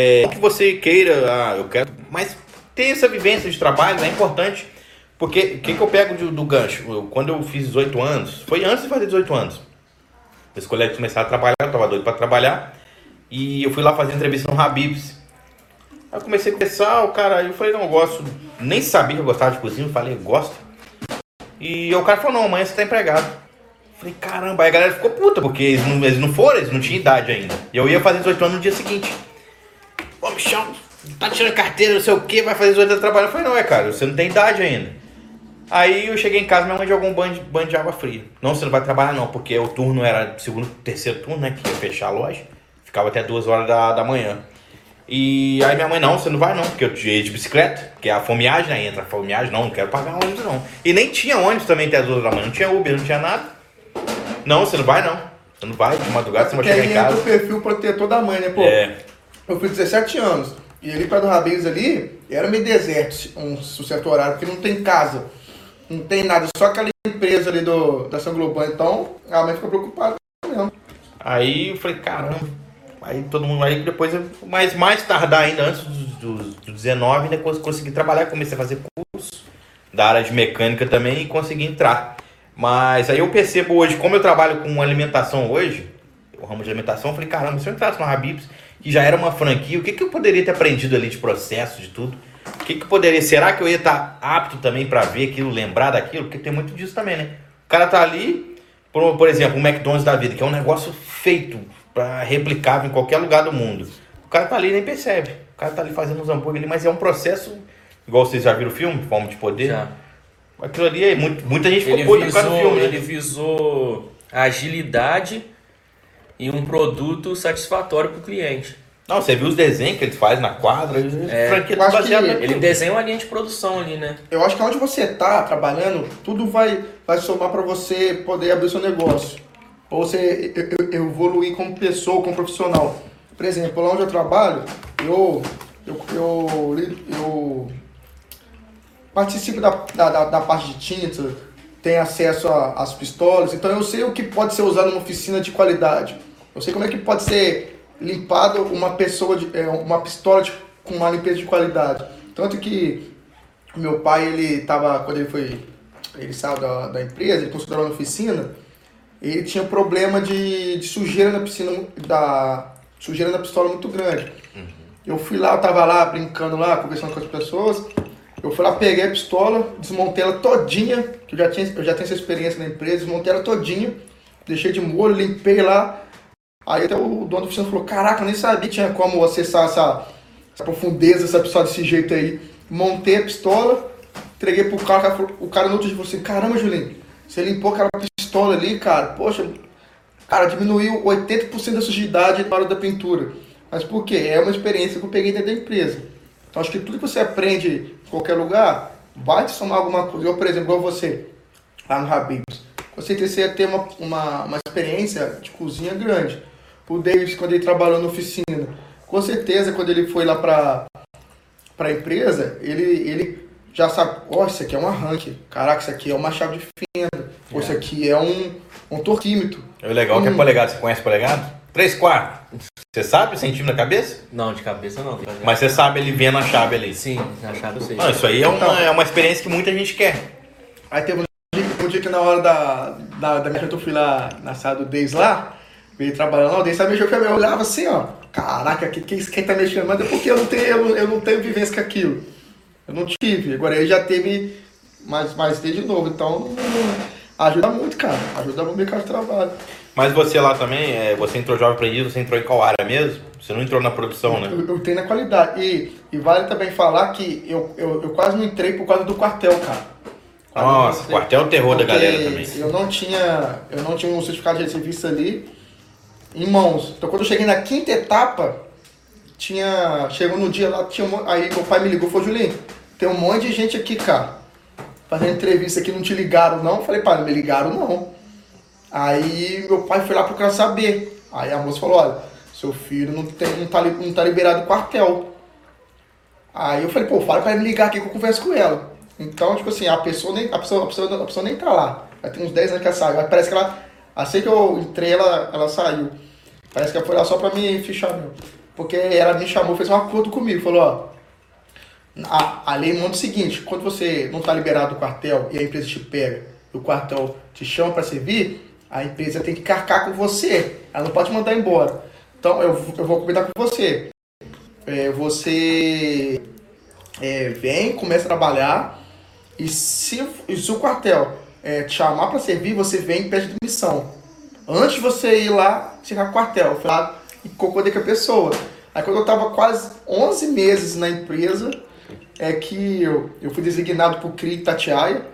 É, é que você queira, ah, eu quero, mas ter essa vivência de trabalho é importante, porque o que, que eu pego do, do gancho? Eu, quando eu fiz 18 anos, foi antes de fazer 18 anos. Meus colegas começaram a trabalhar, eu tava doido para trabalhar, e eu fui lá fazer entrevista no Habibs. Aí eu comecei a conversar, o cara, eu falei, não, eu gosto, nem sabia que eu gostava de cozinha, eu falei, gosto. E o cara falou, não, amanhã você tá empregado. Falei, caramba, aí a galera ficou puta, porque eles não, eles não foram, eles não tinham idade ainda. E eu ia fazer 18 anos no dia seguinte. Ô, Michão, tá tirando carteira, não sei o que, vai fazer 18 anos de trabalho. Eu falei, não, é cara, você não tem idade ainda. Aí eu cheguei em casa, minha mãe jogou um banho, banho de água fria. Não, você não vai trabalhar não, porque o turno era segundo, terceiro turno, né? Que ia fechar a loja. Ficava até duas horas da, da manhã. E aí minha mãe, não, você não vai não, porque eu ia de bicicleta, que é a fomeagem, aí entra a fomeagem, não, não quero pagar ônibus não. E nem tinha ônibus também até as duas da manhã, não tinha Uber, não tinha nada. Não, você não vai não. Você não vai, de madrugada você vai chegar em casa. o perfil protetor da mãe, né, pô? É. Eu fui 17 anos, e ali para do Rabinhos ali, era meio deserto, um certo horário, porque não tem casa, não tem nada, só aquela empresa ali do, da São Global, então a mãe ficou preocupada mesmo. Aí eu falei, caramba, Aí todo mundo aí depois, mas mais tardar ainda, antes dos do, do 19, ainda consegui trabalhar, comecei a fazer curso da área de mecânica também e consegui entrar. Mas aí eu percebo hoje, como eu trabalho com alimentação hoje, o ramo de alimentação, eu falei, caramba, se eu entrasse no Habibs, que já era uma franquia, o que, que eu poderia ter aprendido ali de processo, de tudo? O que, que poderia, será que eu ia estar apto também para ver aquilo, lembrar daquilo? Porque tem muito disso também, né? O cara tá ali, por, por exemplo, o McDonald's da vida, que é um negócio feito, replicável em qualquer lugar do mundo. O cara tá ali e nem percebe. O cara tá ali fazendo uns hambúrguer ali, mas é um processo, igual vocês já viram o filme, Fome de Poder. Já. Aquilo ali, é muito, muita gente ficou puta por causa do filme. Né? Ele visou agilidade e um produto satisfatório para o cliente. Não, você viu os desenhos que ele faz na quadra? É, franquia baseado ele desenha uma linha de produção ali, né? Eu acho que onde você tá trabalhando, tudo vai, vai somar para você poder abrir seu negócio ou você evoluir como pessoa, como profissional. Por exemplo, lá onde eu trabalho, eu, eu, eu, eu participo da, da, da parte de tinta, tenho acesso às pistolas, então eu sei o que pode ser usado numa oficina de qualidade. Eu sei como é que pode ser limpado uma pessoa de, é, uma pistola de, com uma limpeza de qualidade. Tanto que meu pai, ele tava, quando ele foi, ele saiu da, da empresa, ele considerou uma oficina, ele tinha problema de, de sujeira na piscina, da sujeira na pistola muito grande. Uhum. Eu fui lá, eu tava lá brincando lá, conversando com as pessoas. Eu fui lá, peguei a pistola, desmontei ela todinha, que eu já tinha, eu já tenho essa experiência na empresa, desmontei ela todinha, deixei de molho, limpei lá. Aí até o dono da oficina falou, caraca, eu nem sabia tinha como acessar essa, essa profundeza dessa pistola desse jeito aí. Montei a pistola, entreguei pro cara, o cara no outro dia falou assim, caramba, Julinho, você limpou aquela pistola ali, cara, poxa, cara, diminuiu 80% da sujidade na hora da pintura. Mas por quê? É uma experiência que eu peguei dentro da empresa. Então acho que tudo que você aprende em qualquer lugar vai te somar alguma coisa. Eu, por exemplo, igual você, lá no Habibs, você ia ter uma, uma, uma experiência de cozinha grande. O Davis, quando ele trabalhou na oficina, com certeza, quando ele foi lá para a empresa, ele, ele já sabe, ó, oh, isso aqui é um arranque, caraca, isso aqui é uma chave de fenda, pô, isso é. aqui é um, um torquímetro. É legal que é polegado, você conhece polegado? 3 quartos. Você sabe o centímetro na cabeça? Não, de cabeça não. Mas você sabe ele vendo a chave ali? Sim, a chave eu sei. Não, isso aí é uma, então, é uma experiência que muita gente quer. Aí teve um dia, um dia que na hora da, da, da minha eu fui lá na sala do Deis lá, veio trabalhando lá, o Deis sabe mexer com a eu olhava assim, ó, caraca, quem, quem tá mexendo? Mas é porque eu não tenho, eu, eu não tenho vivência com aquilo. Eu não tive. Agora ele já teve mais, mais desde novo. Então ajuda muito, cara. Ajuda no mercado de trabalho. Mas você lá também, é, você entrou jovem aprendiz, você entrou em qual área mesmo? Você não entrou na produção, né? Eu, eu tenho na qualidade. E, e vale também falar que eu, eu, eu quase não entrei por causa do quartel, cara. Nossa, quartel é o terror da galera também. Eu não tinha, eu não tinha um certificado de serviço ali em mãos. Então quando eu cheguei na quinta etapa, tinha. Chegou no dia lá, tinha, aí meu pai me ligou e falou, Julinho, tem um monte de gente aqui, cara, fazendo entrevista aqui, não te ligaram não? Eu falei, pai, não me ligaram não. Aí meu pai foi lá procurar saber. Aí a moça falou, olha, seu filho não, tem, não, tá, não tá liberado do quartel. Aí eu falei, pô, fala pra ele me ligar aqui que eu converso com ela. Então, tipo assim, a pessoa nem, a pessoa, a pessoa, a pessoa nem tá lá. Já tem uns 10 anos que ela saiu. Aí parece que ela, assim que eu entrei, ela, ela saiu. Parece que ela foi lá só pra me fichar, meu. Porque ela me chamou, fez um acordo comigo, falou, ó, a, a lei manda o seguinte, quando você não está liberado do quartel e a empresa te pega, o quartel te chama para servir, a empresa tem que carcar com você, ela não pode mandar embora. Então eu, eu vou comentar com você. É, você é, vem, começa a trabalhar e se, e se o quartel é, te chamar para servir, você vem e pede demissão. Antes de você ir lá, chegar no quartel, e concordei com a pessoa. Aí quando eu estava quase 11 meses na empresa, é que eu, eu fui designado por CRI Tatiaia,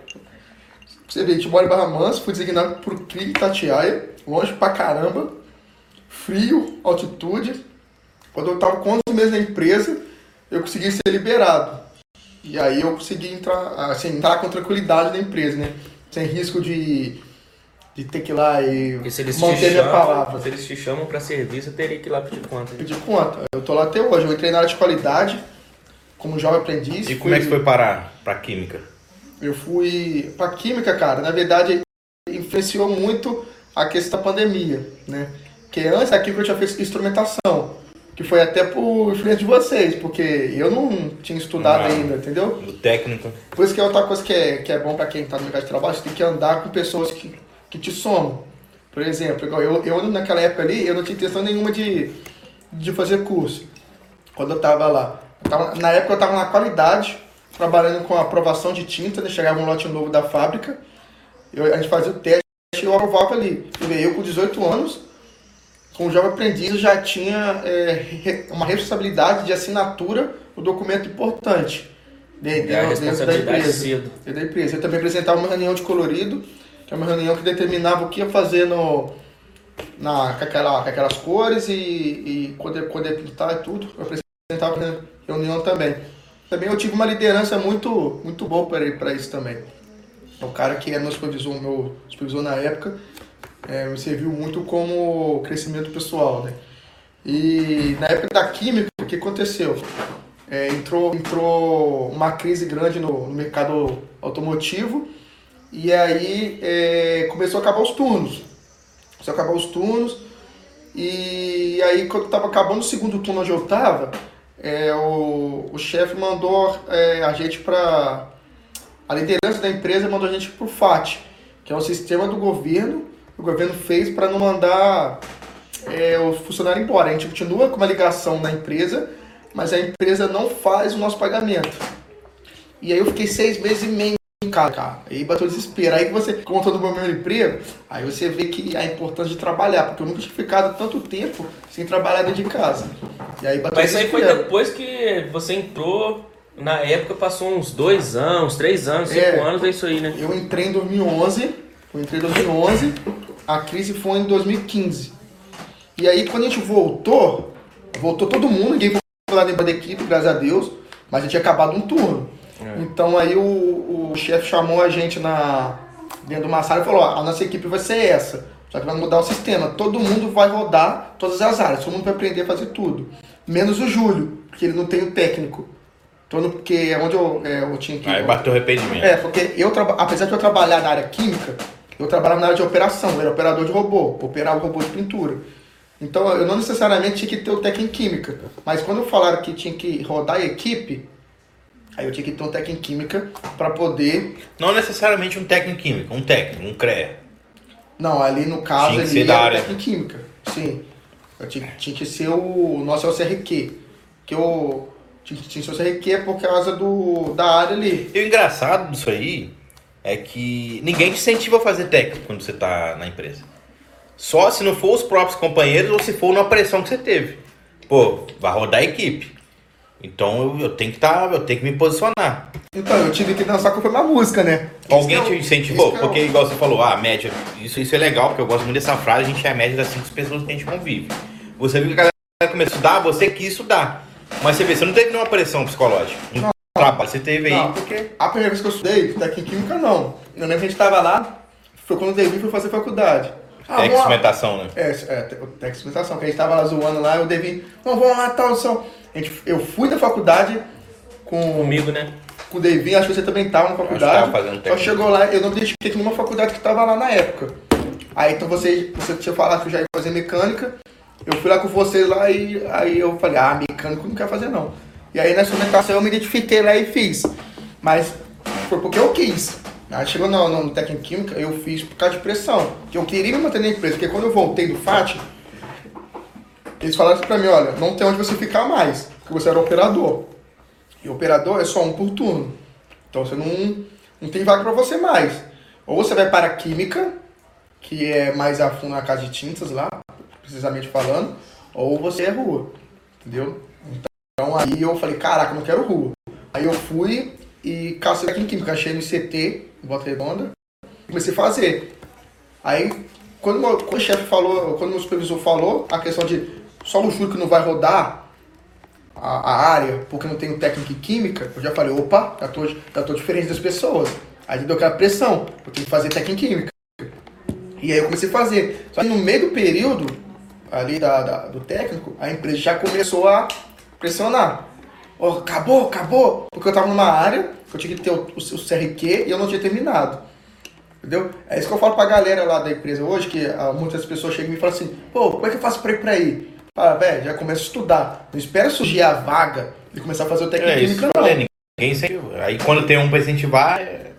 Você vê, a gente mora em Barra Mansa, fui designado por CRI Tatiaia, longe pra caramba, frio, altitude. Quando eu tava com 11 meses na empresa, eu consegui ser liberado. E aí eu consegui entrar, assim, entrar com tranquilidade na empresa, né? Sem risco de, de ter que ir lá e manter minha palavra. Se eles te chamam para serviço, eu teria que ir lá pedir conta. Pedir conta. Eu tô lá até hoje. Eu entrei na área de qualidade como jovem aprendiz. E como é que foi parar para química? Eu fui para química, cara. Na verdade, influenciou muito a questão da pandemia, né? Que antes aqui eu tinha feito instrumentação, que foi até por influência de vocês, porque eu não tinha estudado não, ainda, entendeu? Do técnico. Por isso que é outra coisa que é, que é bom para quem está no mercado de trabalho, você tem que andar com pessoas que, que te somam. Por exemplo, eu, eu naquela época ali, eu não tinha intenção nenhuma de, de fazer curso, quando eu estava lá. Eu tava, na época eu estava na qualidade, trabalhando com aprovação de tinta, né? chegava um lote novo da fábrica, eu, a gente fazia o teste e eu aprovava ali. Eu com 18 anos, como jovem aprendiz, já tinha é, uma responsabilidade de assinatura, o um documento importante. De, de, é a responsabilidade da empresa, cedo. da empresa. Eu também apresentava uma reunião de colorido, é uma reunião que determinava o que ia fazer no, na, com, aquela, com aquelas cores e, e quando, quando ia pintar e tudo. Eu apresentava reunião também também eu tive uma liderança muito, muito boa para isso também. O cara que é meu supervisor, meu supervisor na época, é, me serviu muito como crescimento pessoal, né? E na época da química, o que aconteceu? É, entrou, entrou uma crise grande no, no mercado automotivo e aí é, começou a acabar os turnos. Começou a acabar os turnos e aí quando estava acabando o segundo turno onde eu estava, é, o, o chefe mandou é, a gente para. A liderança da empresa mandou a gente para o FAT, que é um sistema do governo, o governo fez para não mandar é, o funcionário embora. A gente continua com uma ligação na empresa, mas a empresa não faz o nosso pagamento. E aí eu fiquei seis meses e meio casa, cara. Aí bateu desespero. Aí você conta do meu emprego, aí você vê que a importância de trabalhar, porque eu nunca tinha ficado tanto tempo sem trabalhar dentro de casa. E aí bateu Mas isso aí foi depois que você entrou, na época passou uns dois anos, três anos, cinco é, anos, é isso aí, né? Eu entrei em 2011, eu entrei em 2011, a crise foi em 2015. E aí quando a gente voltou, voltou todo mundo, ninguém foi lá dentro da equipe, graças a Deus, mas já tinha acabado um turno. É. Então aí o, o chefe chamou a gente na, dentro de uma sala e falou, ó, a nossa equipe vai ser essa. Só que vai mudar o sistema. Todo mundo vai rodar todas as áreas, todo mundo vai aprender a fazer tudo. Menos o Júlio, porque ele não tem o técnico. Todo, porque é onde eu, é, eu tinha que. Aí bateu arrependimento. É, porque eu apesar de eu trabalhar na área química, eu trabalhava na área de operação, eu era operador de robô, operava o robô de pintura. Então eu não necessariamente tinha que ter o técnico em química. Mas quando falaram que tinha que rodar a equipe, Aí eu tinha que ter um técnico em química para poder. Não necessariamente um técnico em química, um técnico, um CREA. Não, ali no caso tinha que ali era técnico em química. Sim. Eu tinha, tinha que ser o. Nosso é o CRQ. Que eu. Tinha, que ser o CRQ por causa do, da área ali. E o engraçado disso aí é que ninguém te incentiva a fazer técnico quando você tá na empresa. Só se não for os próprios companheiros ou se for uma pressão que você teve. Pô, vai rodar a equipe. Então eu, eu tenho que tá, eu tenho que me posicionar. Então, eu tive que dançar com uma música, né? Alguém é te incentivou? É porque, igual você falou, ah, a média. Isso, isso é legal, porque eu gosto muito dessa frase, a gente é a média das cinco pessoas que a gente convive. Você viu que a galera começou a estudar, você quis estudar. Mas você vê, você não teve nenhuma pressão psicológica. Não, trabalho, você teve aí. Não, porque a primeira vez que eu estudei, daqui em Química não. Eu lembro que a gente tava lá, foi quando o Davi foi fazer faculdade. Ah, Tec-instrumentação, né? É, é tec-instrumentação, que a gente tava lá zoando lá, eu Davi, não, vamos lá, tal, só. Gente, eu fui da faculdade com... Comigo, né? Com o Davi, acho que você também tava na faculdade. Tava só chegou lá, eu não me identifiquei com nenhuma faculdade que tava lá na época. Aí então você, você tinha falado que eu já ia fazer mecânica, eu fui lá com você lá e aí eu falei, ah, mecânico não quer fazer não. E aí na instrumentação eu me identifiquei lá e fiz. Mas foi porque eu quis. Aí chegou no, no técnico química, eu fiz por causa de pressão. Que eu queria me manter na empresa, porque quando eu voltei do FAT, eles falaram assim pra mim, olha, não tem onde você ficar mais, porque você era operador. E operador é só um por turno. Então você não, não tem vaga para você mais. Ou você vai para a química, que é mais a fundo na casa de tintas lá, precisamente falando, ou você é rua. Entendeu? Então aí eu falei, caraca, não quero rua. Aí eu fui e cacei aqui em química, achei no CT, em Volta Redonda. Comecei a fazer. Aí, quando, meu, quando o chefe falou, quando o supervisor falou, a questão de só o Júlio que não vai rodar a, a, área, porque não tenho técnica em química, eu já falei, opa, já tô, já tô diferente das pessoas. Aí deu aquela pressão, eu tenho que fazer técnica em química. E aí eu comecei a fazer. Só que no meio do período ali da, da do técnico, a empresa já começou a pressionar. Oh, acabou, acabou. Porque eu tava numa área que eu tinha que ter o, o, o CRQ e eu não tinha terminado. Entendeu? É isso que eu falo pra galera lá da empresa hoje, que ah, muitas pessoas chegam e me falam assim, pô, como é que eu faço pra ir pra aí? Fala, velho, já começa a estudar. Não espera surgir a vaga e começar a fazer o técnico é, isso, não. ninguém. Aí quando tem um pra incentivar, é...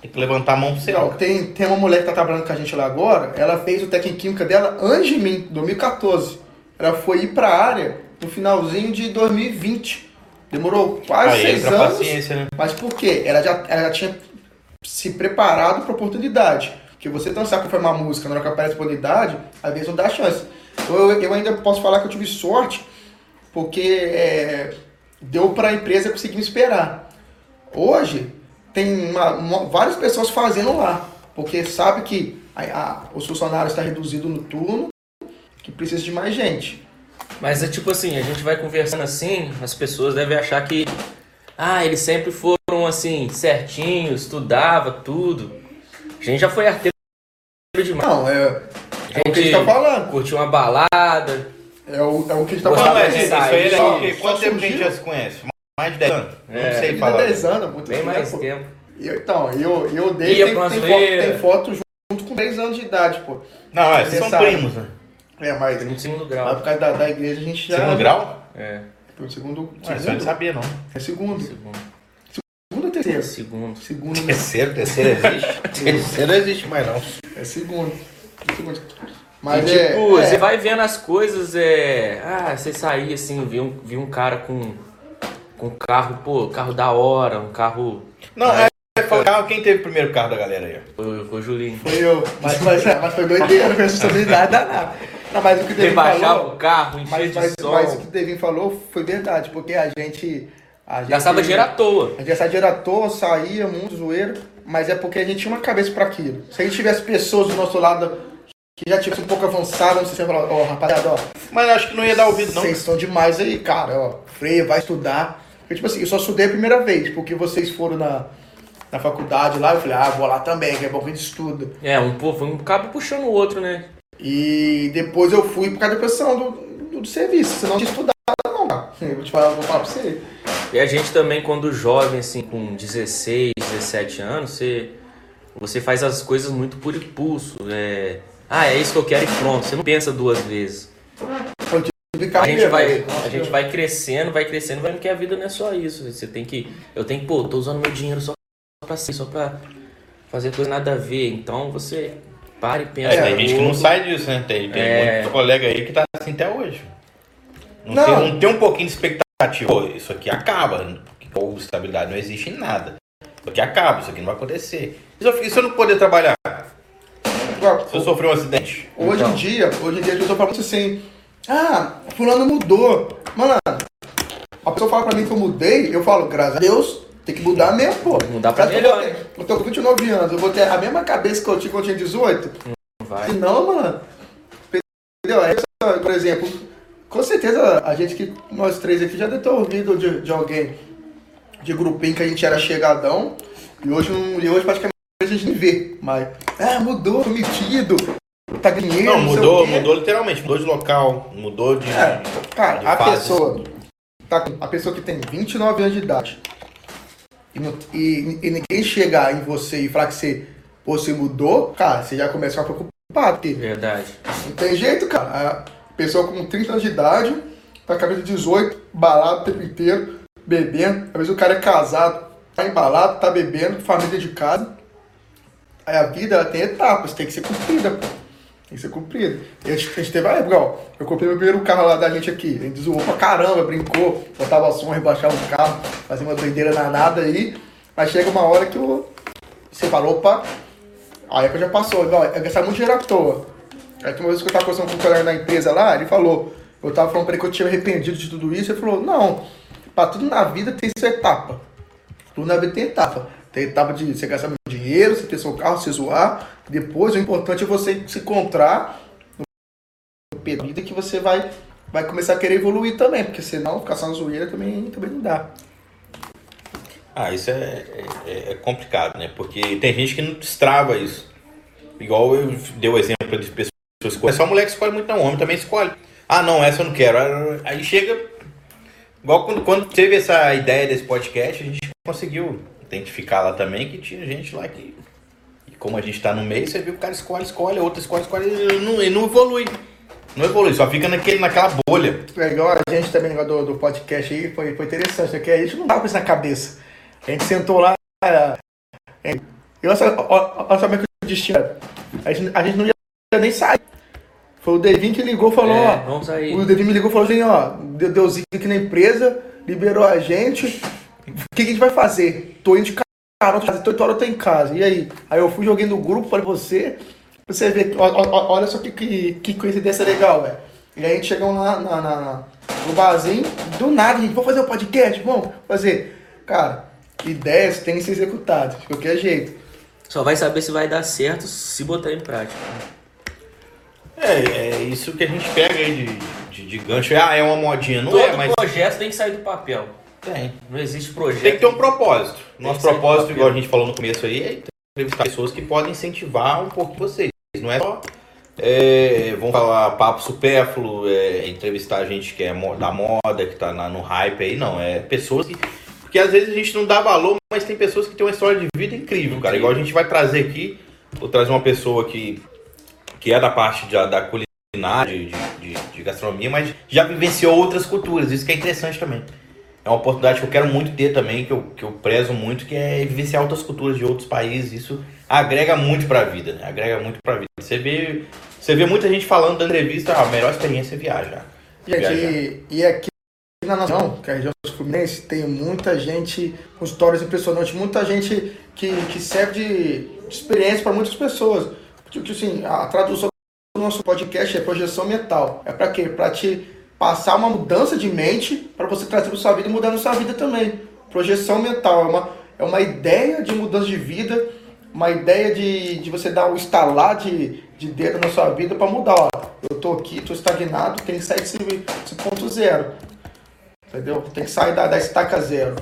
tem que levantar a mão pro céu. Tem, tem uma mulher que tá trabalhando com a gente lá agora, ela fez o técnico química dela antes de mim, 2014. Ela foi ir pra área no finalzinho de 2020. Demorou quase Aí seis anos. Né? Mas por quê? Ela já, ela já tinha se preparado para oportunidade. Que você sabe foi uma música na hora que aparece a oportunidade, às vezes não dá chance. Eu, eu ainda posso falar que eu tive sorte, porque é, deu para a empresa conseguir me esperar. Hoje, tem uma, uma, várias pessoas fazendo lá, porque sabe que a, a, os funcionários estão tá reduzido no turno, que precisa de mais gente. Mas é tipo assim, a gente vai conversando assim, as pessoas devem achar que ah, eles sempre foram assim, certinhos, estudava tudo. A gente já foi arteiro demais. Não, é, é o que a gente tá falando. Curtiu uma balada. É o, é o que a gente tá falando. Mas isso aí é só, quanto tempo que a gente já se conhece? Mais de 10 anos? É, não sei falar. 10 anos, muito Bem mais tempo. Eu, então, eu, eu dei, tem, tem, foto, tem foto junto com 10 anos de idade, pô. Não, é, vocês são primos, né? É, mas. Segundo, segundo grau. Mas por causa da, da igreja a gente já. Segundo grau? É. Foi segundo. Ué, segundo? não sabia, não. É segundo. Segundo. Segundo ou terceiro? Segundo. Segundo. Terceiro, terceiro existe. terceiro não existe mais, não. É segundo. Mas e, tipo, é, você é... vai vendo as coisas, é. Ah, você sair assim, viu um, vi um cara com. Com um carro, pô, carro da hora, um carro. Não, é. Carro, quem teve o primeiro carro da galera aí? Foi, foi o Julinho. Foi eu. Mas, mas, mas foi doideira, não foi responsabilidade danada. Não, mas o que o Devin falou... o carro, mas, mas, mas o que o Devin falou foi verdade, porque a gente... A gente gastava dinheiro à toa. A gente gastava dinheiro à toa, saía, muito zoeiro, mas é porque a gente tinha uma cabeça para aquilo. Se a gente tivesse pessoas do nosso lado que já tivesse um pouco avançado, não sei se você falar, ó, oh, rapaziada, ó. Mas acho que não ia dar ouvido, não. Vocês estão demais aí, cara, ó. Freia, vai estudar. Porque, tipo assim, eu só estudei a primeira vez, porque vocês foram na na faculdade lá, eu falei, ah, vou lá também, que é bom que a gente estuda. É, um, foi um cabo puxando o outro, né? E depois eu fui por causa da pressão do, do, do serviço, senão tinha estudado não, cara. Eu vou te falar, vou falar pra você. E a gente também, quando jovem, assim, com 16, 17 anos, você, você faz as coisas muito por impulso. É, ah, é isso que eu quero e pronto. Você não pensa duas vezes. A gente, vai, a gente vai crescendo, vai crescendo, vai que a vida não é só isso. Você tem que. Eu tenho que, pô, tô usando meu dinheiro só pra si, só pra fazer coisa nada a ver. Então você para e pensa. É, tem gente que não sai disso, né? Tem, tem é... muito colega aí que tá assim até hoje. Não, não. Tem, não tem um pouquinho de expectativa. Isso aqui acaba. Ou estabilidade não existe em nada. Isso aqui acaba, isso aqui não vai acontecer. E se eu não poder trabalhar? Se eu sofrer um acidente? Hoje então. em dia, hoje em dia a pessoa fala assim, ah, fulano mudou. Mano, a pessoa fala pra mim que eu mudei, eu falo, graças a Deus, tem que mudar mesmo, pô. Mudar pra melhor. Eu, eu tô com 29 anos, eu vou ter a mesma cabeça que eu tinha quando eu tinha 18? Não vai. Não, mano. Entendeu? É, por exemplo, com certeza a gente que, nós três aqui, já deve ter ouvido de, de alguém de grupinho que a gente era chegadão e hoje, e hoje praticamente a gente nem vê. Mas, ah, mudou, metido, tá dinheiro. Não, mudou, mudou literalmente, mudou de local, mudou de. É, cara, de a fase. pessoa. Tá, a pessoa que tem 29 anos de idade e, e, e, ninguém chegar em você e falar que você, você mudou, cara, você já começa a ficar preocupado. Porque Verdade. Não tem jeito, cara. A pessoa com 30 anos de idade, tá cabeça de 18, balado o tempo inteiro, bebendo. Às vezes o cara é casado, tá embalado, tá bebendo, família de casa. A vida ela tem etapas, tem que ser cumprida, pô. Tem que ser cumprido. E a gente, a gente teve uma época, ó, eu comprei meu primeiro carro lá da gente aqui. A gente zoou pra caramba, brincou, botava som, rebaixava o carro, fazia uma doideira danada aí. Mas chega uma hora que eu, você fala, opa, aí que já passou, igual, é gastar muito dinheiro à toa. Aí uma vez que eu tava conversando com o colega da empresa lá, ele falou, eu tava falando pra ele que eu tinha arrependido de tudo isso, ele falou, não, pra tudo na vida tem sua etapa. Tudo na vida tem etapa. Tem etapa de você gastar dinheiro, você ter seu carro, você zoar. Depois, o importante é você se encontrar no vida que você vai, vai começar a querer evoluir também, porque senão ficar só na zoeira também, também não dá. Ah, isso é, é, é, complicado, né? Porque tem gente que não destrava isso. Igual eu dei o exemplo de pessoas que só mulher que escolhe muito, não, homem também escolhe. Ah, não, essa eu não quero. Aí chega. Igual quando, quando teve essa ideia desse podcast, a gente conseguiu identificar lá também que tinha gente lá que. E como a gente tá no meio, você viu que o cara escolhe, escolhe, outro escolhe, escolhe, e não, e não evolui. Não evolui, só fica naquele, naquela bolha. É igual a gente também do, do podcast aí, foi, foi interessante, porque a gente não tava com isso na cabeça. A gente sentou lá. É, é, e olha só, olha só como é que o destino. A gente, a gente não ia nem sair. Foi o Devin que ligou e falou, é, ó. Vamos sair. O Devin me ligou e falou assim, ó, deu, deu zica aqui na empresa, liberou a gente. O que, que a gente vai fazer? Tô indo de carona, tô, tô, tô em casa. E aí? Aí eu fui, joguei no grupo, falei você. Você vê, olha só que, que, que coincidência legal, velho. E aí a gente chegou lá na, na, na, no barzinho, do nada, a gente, vamos fazer um podcast, vamos fazer. Cara, ideias têm que ser executadas, de qualquer jeito. Só vai saber se vai dar certo se botar em prática. É, é isso que a gente pega aí de, de, de gancho. Ah, é uma modinha, não Todo é, mas. projeto tem que sair do papel. Tem. Não existe projeto. Tem que ter um propósito. Nosso propósito, igual a gente falou no começo aí, é entrevistar pessoas que podem incentivar um pouco vocês. Não é só. É, vamos falar papo supérfluo, é, entrevistar gente que é da moda, que tá na, no hype aí, não. É pessoas que porque às vezes a gente não dá valor, mas tem pessoas que têm uma história de vida incrível, cara. Igual a gente vai trazer aqui, vou trazer uma pessoa que, que é da parte de, da culinária, de, de, de, gastronomia, mas já vivenciou outras culturas. Isso que é interessante também. É uma oportunidade que eu quero muito ter também, que eu, que eu prezo muito, que é vivenciar outras culturas de outros países. Isso agrega muito para a vida, né? Agrega muito para a vida. Você vê, você vê muita gente falando da entrevista, ah, a melhor experiência é viajar. Gente, e aqui na nação, que é a região Fluminense, tem muita gente com histórias impressionantes, muita gente que, que serve de, experiência para muitas pessoas. Porque, assim, a tradução do nosso podcast é projeção mental. É para quê? Para te passar uma mudança de mente para você trazer para sua vida e mudar na sua vida também. Projeção mental é uma, é uma ideia de mudança de vida, uma ideia de, de você dar um estalar de, de dedo na sua vida para mudar. Ó, eu tô aqui, tô estagnado, tem que sair desse, desse ponto zero. Entendeu? Tem que sair da, da estaca zero.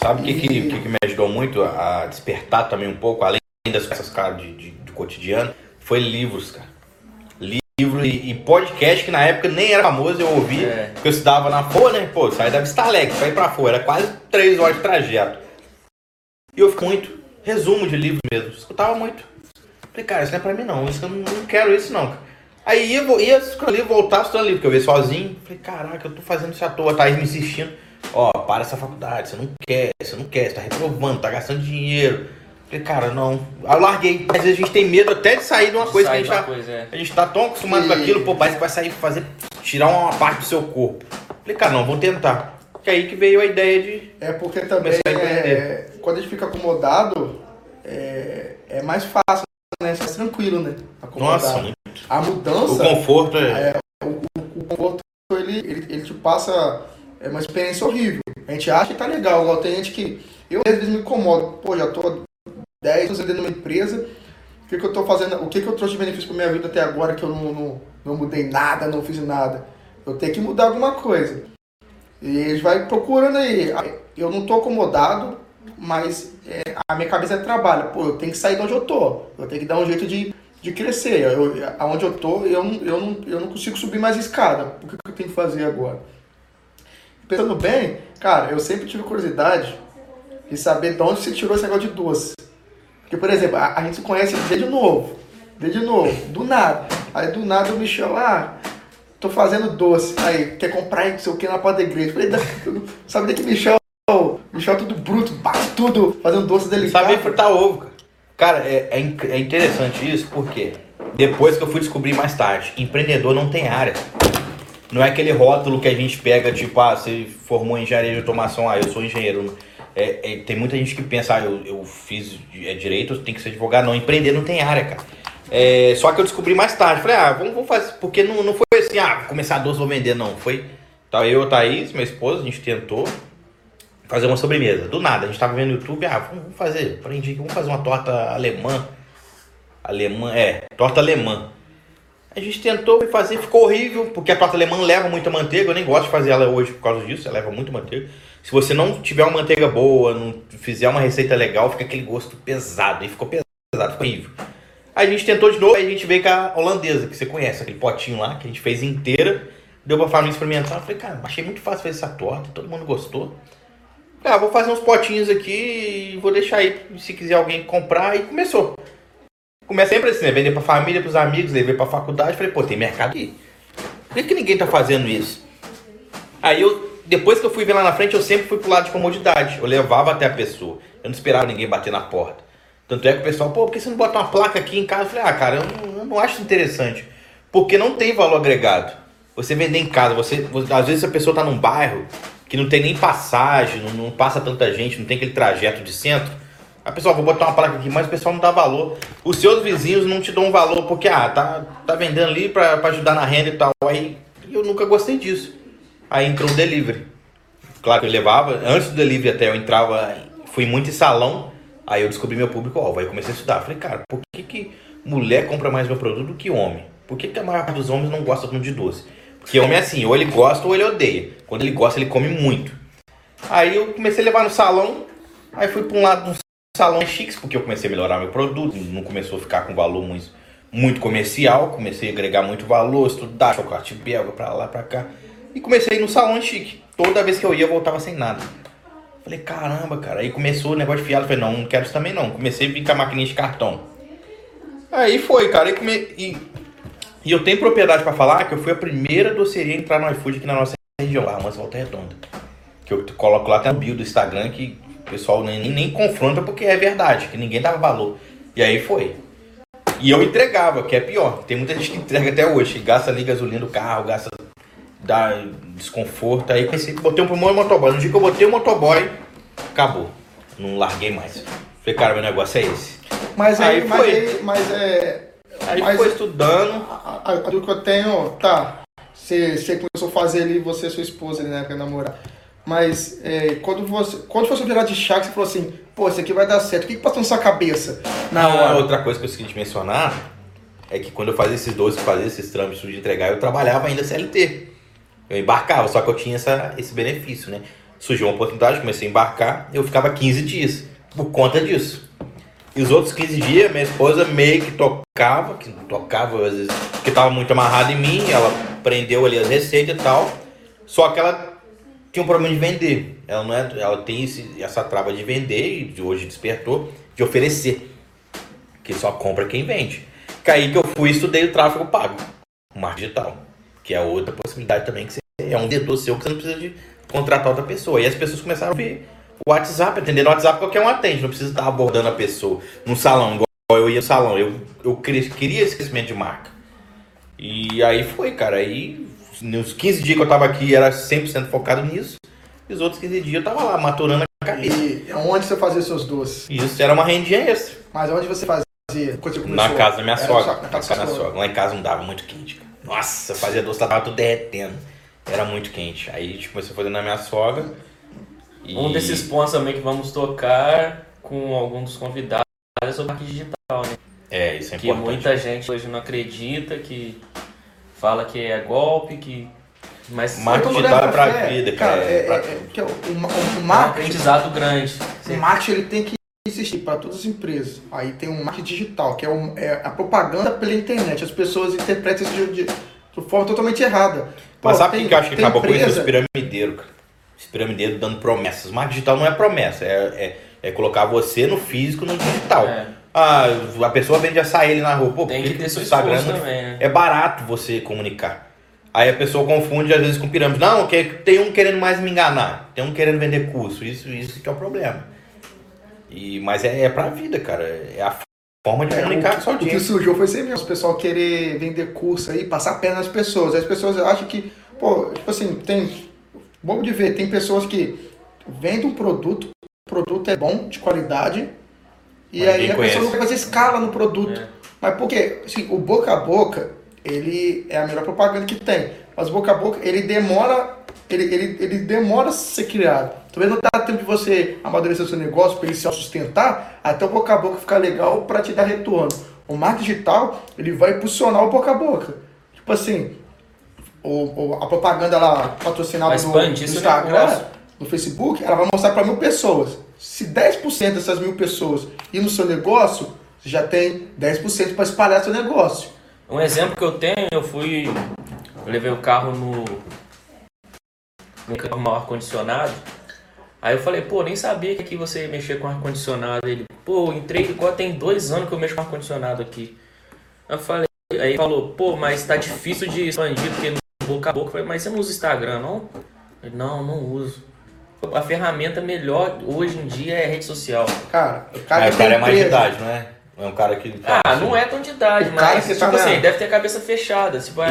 Sabe o e... que, que, que, me ajudou muito a despertar também um pouco, além dessas caras de, de, do cotidiano? Foi livros, cara. Livro e, e, podcast que na época nem era famoso, eu ouvi, é. porque eu estudava na FOA, né? Pô, saí da Vista Alegre ir pra FOA, era quase três horas de trajeto. E eu fico muito, resumo de livro mesmo, escutava muito. Falei, cara, isso não é pra mim não, isso eu não, não quero isso não. Aí ia, ia ali, voltar estudando ali, porque eu ia sozinho. Falei, caraca, eu tô fazendo isso à toa, tá aí me insistindo. Ó, para essa faculdade, você não quer, você não quer, você tá reprovando, tá gastando dinheiro. Falei, cara, não. Aí eu larguei. Às vezes a gente tem medo até de sair de uma coisa que a gente tá. Coisa, é. A gente tá tão acostumado e... com aquilo, pô, parece que vai sair fazer. tirar uma parte do seu corpo. Falei, cara, não, vou tentar. Que aí que veio a ideia de. É porque também é, quando a gente fica acomodado, é, é mais fácil, né? Fica tranquilo, né? Acomodado. Nossa, a mudança. O conforto é. é o, o, conforto ele, ele, ele te passa é uma experiência horrível. A gente acha que tá legal, igual tem gente que. Eu às vezes me incomodo. Pô, já tô 10 anos dentro de uma empresa. O que, que eu tô fazendo? O que, que eu trouxe de benefício pra minha vida até agora que eu não, não, não mudei nada, não fiz nada? Eu tenho que mudar alguma coisa. E eles vai procurando aí. Eu não tô acomodado, mas é, a minha cabeça é trabalho. Pô, eu tenho que sair de onde eu tô. Eu tenho que dar um jeito de de crescer. Eu, aonde eu tô, eu não, eu, não, eu não consigo subir mais escada. O que eu tenho que fazer agora? Pensando bem, cara, eu sempre tive curiosidade de saber de onde você tirou esse negócio de doce. Porque, por exemplo, a, a gente se conhece desde novo. Desde novo, do nada. Aí do nada o Michel, ah, tô fazendo doce. Aí, quer comprar não sei o que na porta da igreja. Falei, sabe nem que Michel, Michel é tudo bruto, bate tudo, fazendo doce delicado. Sabe fritar ovo, cara. Cara, é, é, é interessante isso porque depois que eu fui descobrir mais tarde, empreendedor não tem área. Não é aquele rótulo que a gente pega, tipo, ah, você formou em engenharia de automação, ah, eu sou engenheiro. É, é, tem muita gente que pensa, ah, eu, eu fiz é, direito, tenho que ser advogado. Não, empreender não tem área, cara. É, só que eu descobri mais tarde. Falei, ah, vamos, vamos fazer. Porque não, não foi assim, ah, começar doce, vou vender, não. Foi. Tá, eu, Thaís, minha esposa, a gente tentou. fazer uma sobremesa. Do nada, a gente tava vendo no YouTube, ah, vamos fazer, aprendi que vamos fazer uma torta alemã. Alemã, é, torta alemã. A gente tentou fazer, ficou horrível, porque a torta alemã leva muita manteiga. Eu nem gosto de fazer ela hoje por causa disso, ela leva muito manteiga. Se você não tiver uma manteiga boa, não fizer uma receita legal, fica aquele gosto pesado. E ficou pesado, ficou horrível. Aí a gente tentou de novo, aí a gente veio com a holandesa, que você conhece, aquele potinho lá, que a gente fez inteira. Deu pra família experimentar. Eu falei, cara, achei muito fácil fazer essa torta, todo mundo gostou. Ah, vou fazer uns potinhos aqui e vou deixar aí se quiser alguém comprar. E começou. Começa sempre assim, né? Vender pra família, pros amigos, levei pra faculdade. Falei, pô, tem mercado aqui. Por que, que ninguém tá fazendo isso? Aí eu, depois que eu fui ver lá na frente, eu sempre fui pro lado de comodidade. Eu levava até a pessoa. Eu não esperava ninguém bater na porta. Tanto é que o pessoal, pô, por que você não bota uma placa aqui em casa? Eu falei, ah, cara, eu não, eu não acho interessante. Porque não tem valor agregado. Você vender em casa, você, às vezes a pessoa tá num bairro que não tem nem passagem, não, não passa tanta gente, não tem aquele trajeto de centro. A pessoa, vou botar uma placa aqui, mas o pessoal não dá valor. Os seus vizinhos não te dão valor, porque, ah, tá, tá vendendo ali para ajudar na renda e tal. Aí eu nunca gostei disso. Aí entrou o delivery. Claro que eu levava, antes do delivery até eu entrava, fui muito em salão, aí eu descobri meu público-alvo. Aí comecei a estudar. Falei, cara, por que, que mulher compra mais meu produto do que homem? Por que, que a maior parte dos homens não gosta muito de doce? Porque homem é assim, ou ele gosta ou ele odeia. Quando ele gosta, ele come muito. Aí eu comecei a levar no salão, aí fui para um lado dos salões chiques, porque eu comecei a melhorar meu produto, não começou a ficar com valor muito, muito comercial, comecei a agregar muito valor, estudar chocolate belga para lá, para cá. E comecei no salão chique. Toda vez que eu ia, eu voltava sem nada. Falei, caramba, cara. Aí começou o negócio de fiado. Falei, não, não quero isso também não. Comecei a vir com a maquininha de cartão. Aí foi, cara. E, come... e e eu tenho propriedade para falar que eu fui a primeira doceria a entrar no iFood aqui na nossa região, lá, mas Volta Redonda. Que eu coloco lá até no bio do Instagram que o pessoal nem, nem confronta porque é verdade, que ninguém dava valor. E aí foi. E eu entregava, que é pior. Tem muita gente que entrega até hoje, gasta ali gasolina do carro, gasta dá desconforto. Aí pensei, botei um pulmão e motoboy. No dia que eu botei o motoboy, acabou. Não larguei mais. Falei, cara, meu negócio é esse. Mas aí, aí mas, aí, mas é Aí Mas foi estudando. A, a, a, que eu tenho, tá. Você, você começou a fazer ali, você e sua esposa ali, né, pra namorar. Mas é, quando você. Quando foi virar de chá, você falou assim, pô, isso aqui vai dar certo. O que, que passou na sua cabeça? Na hora? Outra coisa que eu esqueci de mencionar é que quando eu fazia esses doces, fazia esses trâmites de entregar, eu trabalhava ainda CLT. Eu embarcava, só que eu tinha essa, esse benefício, né? Surgiu uma oportunidade, comecei a embarcar, eu ficava 15 dias por conta disso. E os outros 15 dias, minha esposa meio que tocava, que tocava às vezes, que estava muito amarrada em mim, ela prendeu ali as receitas e tal. Só que ela tinha um problema de vender. Ela não é, ela tem esse, essa trava de vender e hoje despertou de oferecer. Que só compra quem vende. Que aí que eu fui estudei o tráfego pago, o marketing digital, que é outra possibilidade também que você, é um dedo seu que você não precisa de contratar outra pessoa. E as pessoas começaram a ver o WhatsApp, atender no WhatsApp qualquer um atende, não precisa estar abordando a pessoa no salão, igual eu ia no salão. Eu, eu queria esse crescimento de marca. E aí foi, cara. Aí nos 15 dias que eu tava aqui era 100% focado nisso. E os outros 15 dias eu tava lá maturando a cabeça. E onde você fazia seus doces? Isso era uma rendinha extra. Mas onde você fazia? Na casa da minha sogra. Na casa da minha sogra. Lá em casa não dava muito quente, cara. Nossa, fazia doce, tava tudo derretendo. Era muito quente. Aí a gente começou a fazer na minha sogra. E... Um desses pontos também que vamos tocar com algum dos convidados é sobre marketing digital, né? É, isso é que importante. Que muita gente hoje não acredita, que fala que é golpe, que... Mas marketing digital é pra é, vida, cara. cara é, é, é, que é o, o, o marketing, é um aprendizado grande. O marketing ele tem que existir para todas as empresas. Aí tem um marketing digital, que é, um, é a propaganda pela internet. As pessoas interpretam isso de, de, de forma totalmente errada. Mas Pô, sabe o que eu acho que acabou empresa... com isso? Os piramideiros, cara piramideiro dando promessas. Marketing digital não é promessa, é, é, é colocar você no físico no digital. É. Ah, a pessoa vende açaí na rua. Pô, Tem que ter seu Instagram é também, né? é barato você comunicar. Aí a pessoa confunde às vezes com pirâmide. Não, tem um querendo mais me enganar, tem um querendo vender curso. Isso, isso que é o problema. E, mas é, é pra vida, cara. É a forma de é, comunicar com sua audiência. O que surgiu foi sempre o pessoal querer vender curso aí, passar pena nas pessoas. As pessoas acham que, pô, tipo assim, tem Bom de ver, tem pessoas que vendem um produto, o produto é bom, de qualidade, e Mas aí a conhece. pessoa não vai fazer escala no produto. É. Mas por quê? Assim, o boca a boca, ele é a melhor propaganda que tem. Mas o boca a boca, ele demora ele, ele, ele demora a ser criado. Talvez não dá tempo de você amadurecer o seu negócio para ele se sustentar até o boca a boca ficar legal para te dar retorno. O marketing digital, ele vai impulsionar o boca a boca. Tipo assim, o, a propaganda lá patrocinada no, no Instagram, no Facebook, ela vai mostrar para mil pessoas. Se 10% dessas mil pessoas ir no seu negócio, você já tem 10% para espalhar seu negócio. Um exemplo que eu tenho, eu fui. Eu levei o carro no. no ar-condicionado. Aí eu falei, pô, nem sabia que aqui você ia mexer com ar-condicionado. Ele, pô, entrei igual tem dois anos que eu mexo com ar-condicionado aqui. Eu falei, aí ele falou, pô, mas tá difícil de expandir, porque no boca a boca. Eu falei, mas você não usa Instagram, não? Ele, não, não uso. A ferramenta melhor hoje em dia é rede social. Cara, o cara, é, cara é mais de idade, não é? É um cara que. Ah, assim. não é tão de idade, mas tipo tá assim, deve ter a cabeça fechada. Tipo,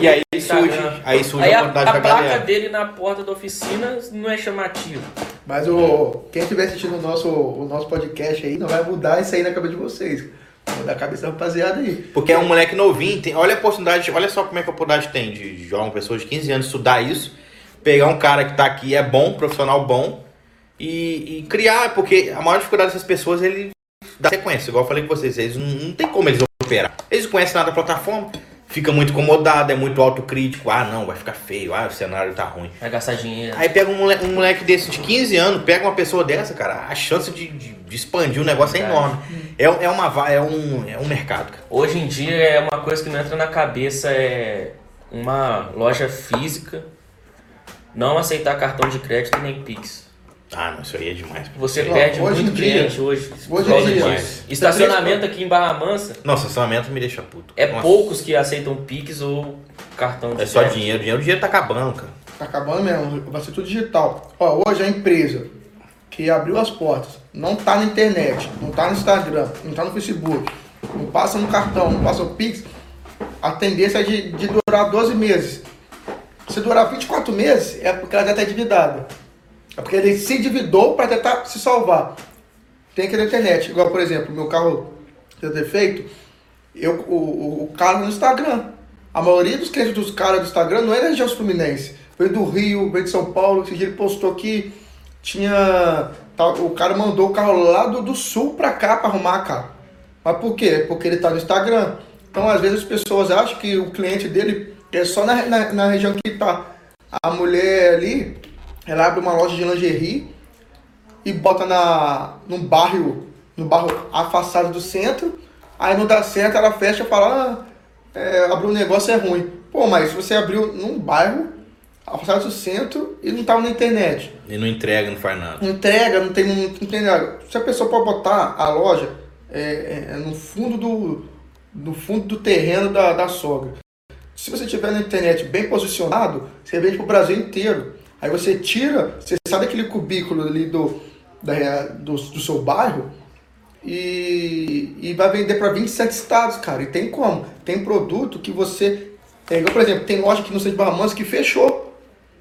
e, é, e aí surge, aí surge aí a, a, a placa dele na porta da oficina não é chamativo. Mas o, quem estiver assistindo o nosso, o nosso podcast aí, não vai mudar isso aí na cabeça de vocês. Vai mudar a cabeça da rapaziada aí. Porque é um moleque novinho, tem, olha a oportunidade, olha só como é que a oportunidade tem de, de uma pessoa de 15 anos estudar isso, pegar um cara que tá aqui, é bom, profissional bom, e, e criar, porque a maior dificuldade dessas pessoas, ele dá sequência, igual eu falei com vocês, eles não, não tem como eles operar. Eles não conhecem nada da plataforma, fica muito incomodado, é muito autocrítico. Ah, não, vai ficar feio, ah, o cenário tá ruim. Vai gastar dinheiro. Aí pega um moleque, um moleque desse de 15 anos, pega uma pessoa dessa, cara, a chance de, de, de expandir o negócio é enorme. É, é, uma, é, um, é um mercado. Cara. Hoje em dia é uma coisa que não entra na cabeça, é uma loja física não aceitar cartão de crédito nem Pix. Ah, não, isso aí é demais. Você não, perde hoje muito cliente dia, hoje. Hoje é demais. Estacionamento aqui em Barra Mansa. Nossa, estacionamento me deixa puto. É Nossa. poucos que aceitam Pix ou cartão de É só dinheiro. Dinheiro, o dinheiro tá acabando, cara. Tá acabando mesmo. Vai ser tudo digital. Ó, hoje a empresa que abriu as portas não tá na internet, não tá no Instagram, não tá no Facebook, não passa no cartão, não passa o Pix, a tendência é de, de durar 12 meses. Se durar 24 meses, é porque ela já tá endividada. É porque ele se endividou para tentar se salvar. Tem aqui na internet. Igual, por exemplo, meu carro deu defeito, eu, o, o, o cara no Instagram. A maioria dos clientes dos caras do Instagram não é da região fluminense. Veio do Rio, veio de São Paulo. Esse dia ele postou que tinha. Tá, o cara mandou o carro lá do, do sul para cá para arrumar carro. Mas por quê? Porque ele tá no Instagram. Então, às vezes, as pessoas acham que o cliente dele é só na, na, na região que tá. A mulher ali, ela abre uma loja de lingerie e bota na, num bairro, no bairro afastado do centro. Aí não dá certo, ela fecha e fala, ah, é, abrir um negócio é ruim. Pô, mas você abriu num bairro afastado do centro e não estava na internet. E não entrega, não faz nada. Não entrega, não tem, não, não tem nada. Se a pessoa pode botar a loja é, é, no fundo do, no fundo do terreno da, da sogra. Se você tiver na internet bem posicionado, você vende para o Brasil inteiro. Aí você tira, você sai daquele cubículo ali do, da, do, do seu bairro e, e vai vender para 27 estados, cara. E tem como? Tem produto que você. É, por exemplo, tem loja aqui no centro de Barra que fechou.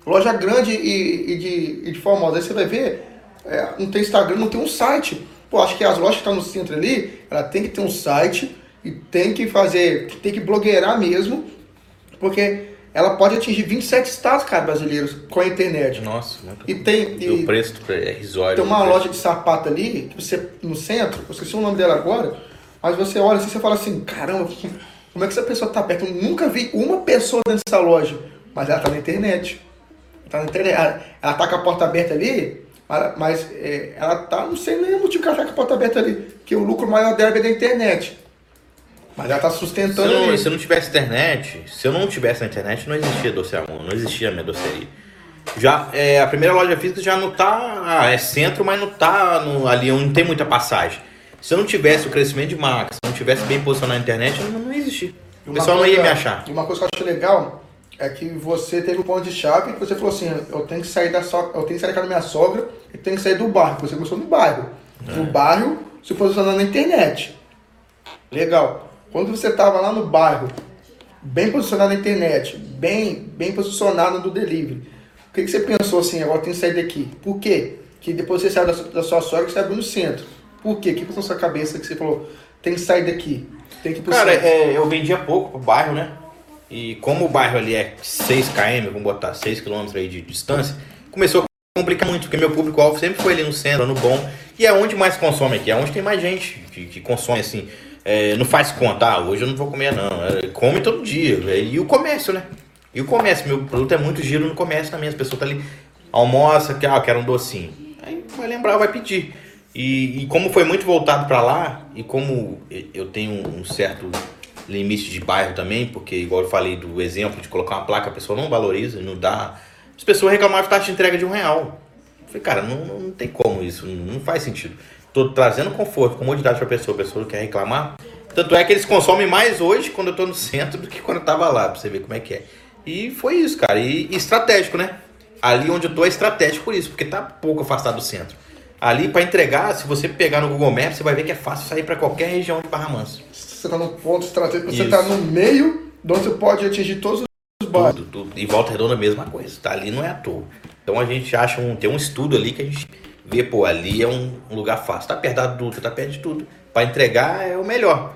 Loja grande e, e de, e de famosa. Aí você vai ver, é, não tem Instagram, não tem um site. Pô, acho que as lojas que estão no centro ali, ela tem que ter um site e tem que fazer, tem que blogueirar mesmo, porque ela pode atingir 27 estados, cara, brasileiros com a internet. Nossa, muito E tem. E, o preço é risório. Tem uma loja de sapato ali, que você, no centro, eu esqueci o nome dela agora, mas você olha assim e fala assim, caramba, como é que essa pessoa tá perto? Eu nunca vi uma pessoa dentro dessa loja, mas ela tá na internet. Tá na internet. Ela, ela tá com a porta aberta ali, mas é, ela tá, não sei nem o motivo que ela tá com a porta aberta ali, que o lucro maior dela é da internet. Mas ela tá sustentando. Se, não, se eu não tivesse internet, se eu não tivesse na internet, não existia Doce Amor, não existia a minha doceria. Já, é, a primeira loja física já não tá. Ah, é centro, mas não tá no, ali onde tem muita passagem. Se eu não tivesse o crescimento de marca, se eu não tivesse bem posicionado na internet, não, não existia. O pessoal coisa, não ia me achar. E uma coisa que eu acho legal é que você teve um ponto de chave que você falou assim, eu tenho que sair da so, eu tenho que sair da casa da minha sogra e tenho que sair do bairro. Você começou no bairro. É. No bairro, se posicionando na internet. Legal. Quando você estava lá no bairro, bem posicionado na internet, bem, bem posicionado no delivery, o que, que você pensou assim, agora tem que sair daqui? Por quê? Que depois você saiu da, da sua sogra e você abriu no centro. Por quê? O que passou na sua cabeça que você falou, tem que sair daqui? Tem que ir pro Cara, é, eu vendia pouco pro bairro, né? E como o bairro ali é 6 km, vamos botar 6 km aí de distância, começou a complicar muito, porque meu público-alvo sempre foi ali no centro, no bom, e é onde mais consome aqui, é onde tem mais gente que, que consome assim. É, não faz conta, ah, hoje eu não vou comer não, é, come todo dia. E o comércio, né? E o comércio, meu produto é muito giro no comércio também, as pessoas tá ali, almoça, que ah, quero um docinho. Aí vai lembrar, vai pedir. E, e como foi muito voltado para lá, e como eu tenho um certo limite de bairro também, porque igual eu falei do exemplo de colocar uma placa, a pessoa não valoriza, não dá. As pessoas reclamavam de taxa de entrega de um real. Eu falei, cara, não, não tem como isso, não faz sentido. Trazendo conforto, comodidade para a pessoa, a pessoa quer reclamar. Tanto é que eles consomem mais hoje quando eu tô no centro do que quando eu tava lá, pra você ver como é que é. E foi isso, cara. E, e estratégico, né? Ali onde eu tô é estratégico por isso, porque tá pouco afastado do centro. Ali para entregar, se você pegar no Google Maps, você vai ver que é fácil sair para qualquer região de Barra Mansa. Você está no ponto estratégico, você está no meio, de onde você pode atingir todos os bairros. Tudo, tudo. E Volta Redonda a mesma coisa, tá ali não é à toa. Então a gente acha um, tem um estudo ali que a gente vê, pô, ali é um, um lugar fácil. Tá perto da Dutra, tá perto de tudo. Para entregar é o melhor.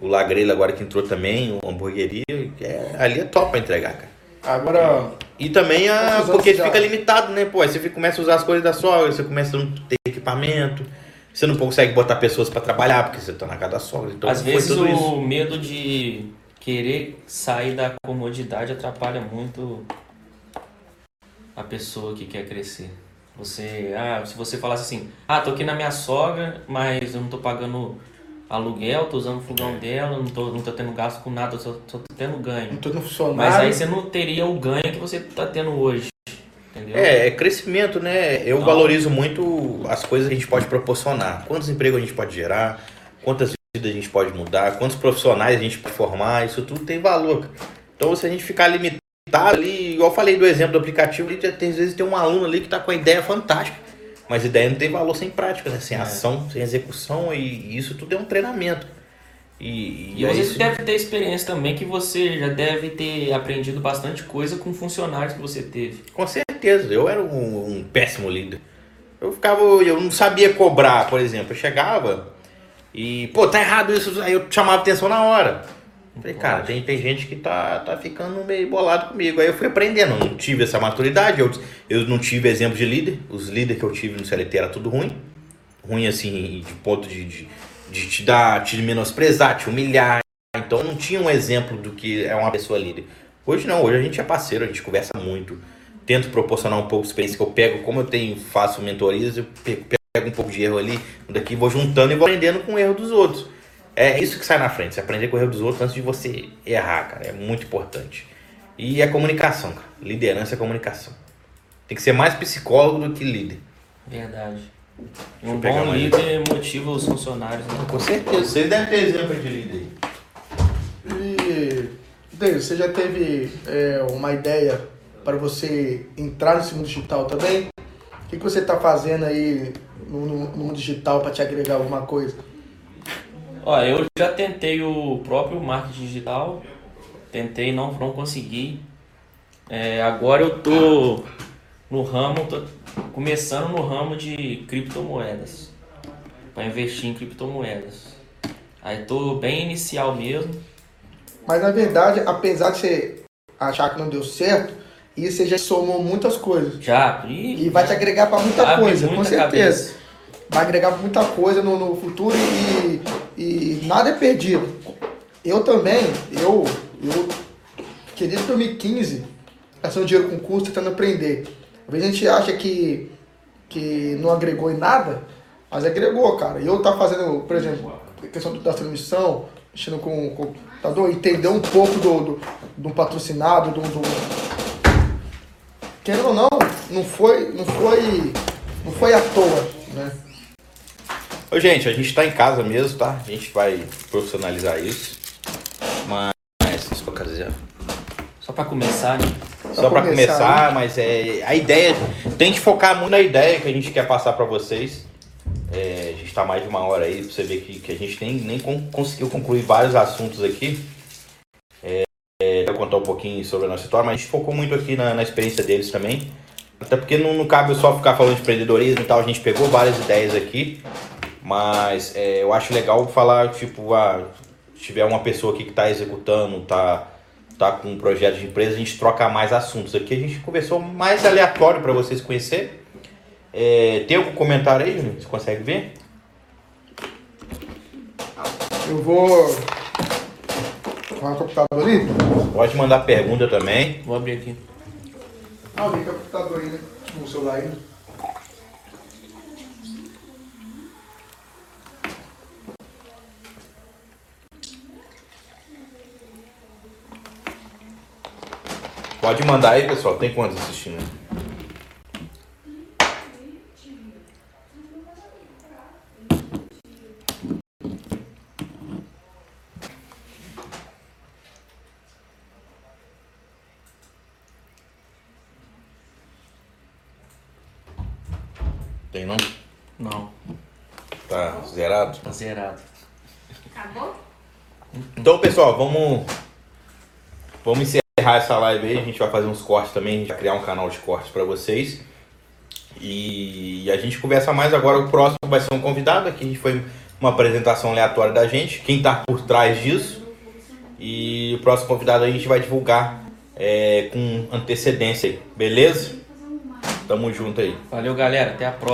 O Lagrela agora que entrou também, o hamburgueria, é, ali é top para entregar, cara. Agora. E também a. Porque já... fica limitado, né? Pô, aí você começa a usar as coisas da sogra, você começa a não ter equipamento, você não consegue botar pessoas para trabalhar, porque você tá na casa da sogra. Então, Às vezes o isso. medo de querer sair da comodidade atrapalha muito a pessoa que quer crescer. Você, ah, se você falasse assim, ah, tô aqui na minha sogra, mas eu não tô pagando aluguel, tô usando o fogão dela, não tô, não tô tendo gasto com nada, só, só tô tendo ganho. Não tô no funcionário. Mas aí você não teria o ganho que você tá tendo hoje. Entendeu? É, é crescimento, né? Eu então, valorizo muito as coisas que a gente pode proporcionar. Quantos empregos a gente pode gerar, quantas vidas a gente pode mudar, quantos profissionais a gente pode formar, isso tudo tem valor. Então, se a gente ficar limitado ali, igual eu falei do exemplo do aplicativo, tem, às vezes tem um aluno ali que tá com a ideia fantástica mas ideia não tem valor sem prática, né? Sem é. ação, sem execução, e isso tudo é um treinamento. E, e, e você isso... deve ter experiência também que você já deve ter aprendido bastante coisa com funcionários que você teve. Com certeza, eu era um, um péssimo líder. Eu ficava, eu não sabia cobrar, por exemplo. Eu chegava e, pô, tá errado isso, aí eu chamava atenção na hora. Falei, cara, tem, tem gente que tá, tá ficando meio bolado comigo. Aí eu fui aprendendo, não tive essa maturidade, eu, eu não tive exemplo de líder. Os líderes que eu tive no CLT era tudo ruim. Ruim assim, de ponto de, de, de te dar, te menosprezar, te humilhar. Então não tinha um exemplo do que é uma pessoa líder. Hoje não, hoje a gente é parceiro, a gente conversa muito. Tento proporcionar um pouco de experiência que eu pego, como eu tenho, faço mentorias, eu pego, pego um pouco de erro ali, daqui vou juntando e vou aprendendo com o erro dos outros. É isso que sai na frente, você aprender com o erro dos outros antes de você errar, cara. É muito importante. E a comunicação, cara. Liderança é comunicação. Tem que ser mais psicólogo do que líder. Verdade. Um bom líder motiva os funcionários. Né? Com certeza. Você deve ter exemplo de líder. E, Deus, você já teve é, uma ideia para você entrar nesse mundo digital também? O que, que você está fazendo aí no, no, no mundo digital para te agregar alguma coisa? Ó, eu já tentei o próprio marketing digital, tentei, não, não consegui. É, agora eu tô no ramo, tô começando no ramo de criptomoedas, para investir em criptomoedas. Aí tô bem inicial mesmo. Mas na verdade, apesar de você achar que não deu certo, isso você já somou muitas coisas. Já. E, e vai te agregar para muita coisa, muita com certeza. Cabeça. Vai agregar muita coisa no, no futuro e e nada é perdido. Eu também, eu, eu queria 2015, gastando dinheiro com curso, tentando aprender. Às vezes a gente acha que, que não agregou em nada, mas agregou, cara. E eu tá fazendo, por exemplo, a questão da transmissão, mexendo com o computador, entender um pouco do, do, do patrocinado, do, do. Querendo ou não, não foi, não foi, não foi à toa, né? Ô, gente, a gente tá em casa mesmo, tá? A gente vai profissionalizar isso. Mas, dizer... Só pra começar, né? Só, Só pra começar, começar né? mas é a ideia. Tem que focar muito na ideia que a gente quer passar pra vocês. É, a gente tá mais de uma hora aí, pra você ver que, que a gente nem, nem conseguiu concluir vários assuntos aqui. É, é, vou contar um pouquinho sobre a nossa história, mas a gente focou muito aqui na, na experiência deles também. Até porque não, não cabe só ficar falando de empreendedorismo e tal, a gente pegou várias ideias aqui. Mas é, eu acho legal falar, tipo, ah, se tiver uma pessoa aqui que está executando, tá, tá com um projeto de empresa, a gente troca mais assuntos. Aqui a gente conversou mais aleatório para vocês conhecer. É, tem algum comentário aí, Júnior? Você consegue ver? Eu vou. Vai o computador ali? Pode mandar pergunta também. Vou abrir aqui. Ah, liga o computador aí, né? No celular aí. Pode mandar aí, pessoal. Tem quantos assistindo? Tem não? Não. Tá zerado? Tá zerado. Acabou? Então, pessoal, vamos vamos encerrar essa live aí. A gente vai fazer uns cortes também, a gente vai criar um canal de cortes para vocês. E a gente conversa mais agora. O próximo vai ser um convidado aqui. Foi uma apresentação aleatória da gente, quem tá por trás disso. E o próximo convidado a gente vai divulgar é, com antecedência aí, beleza? Tamo junto aí. Valeu, galera. Até a próxima.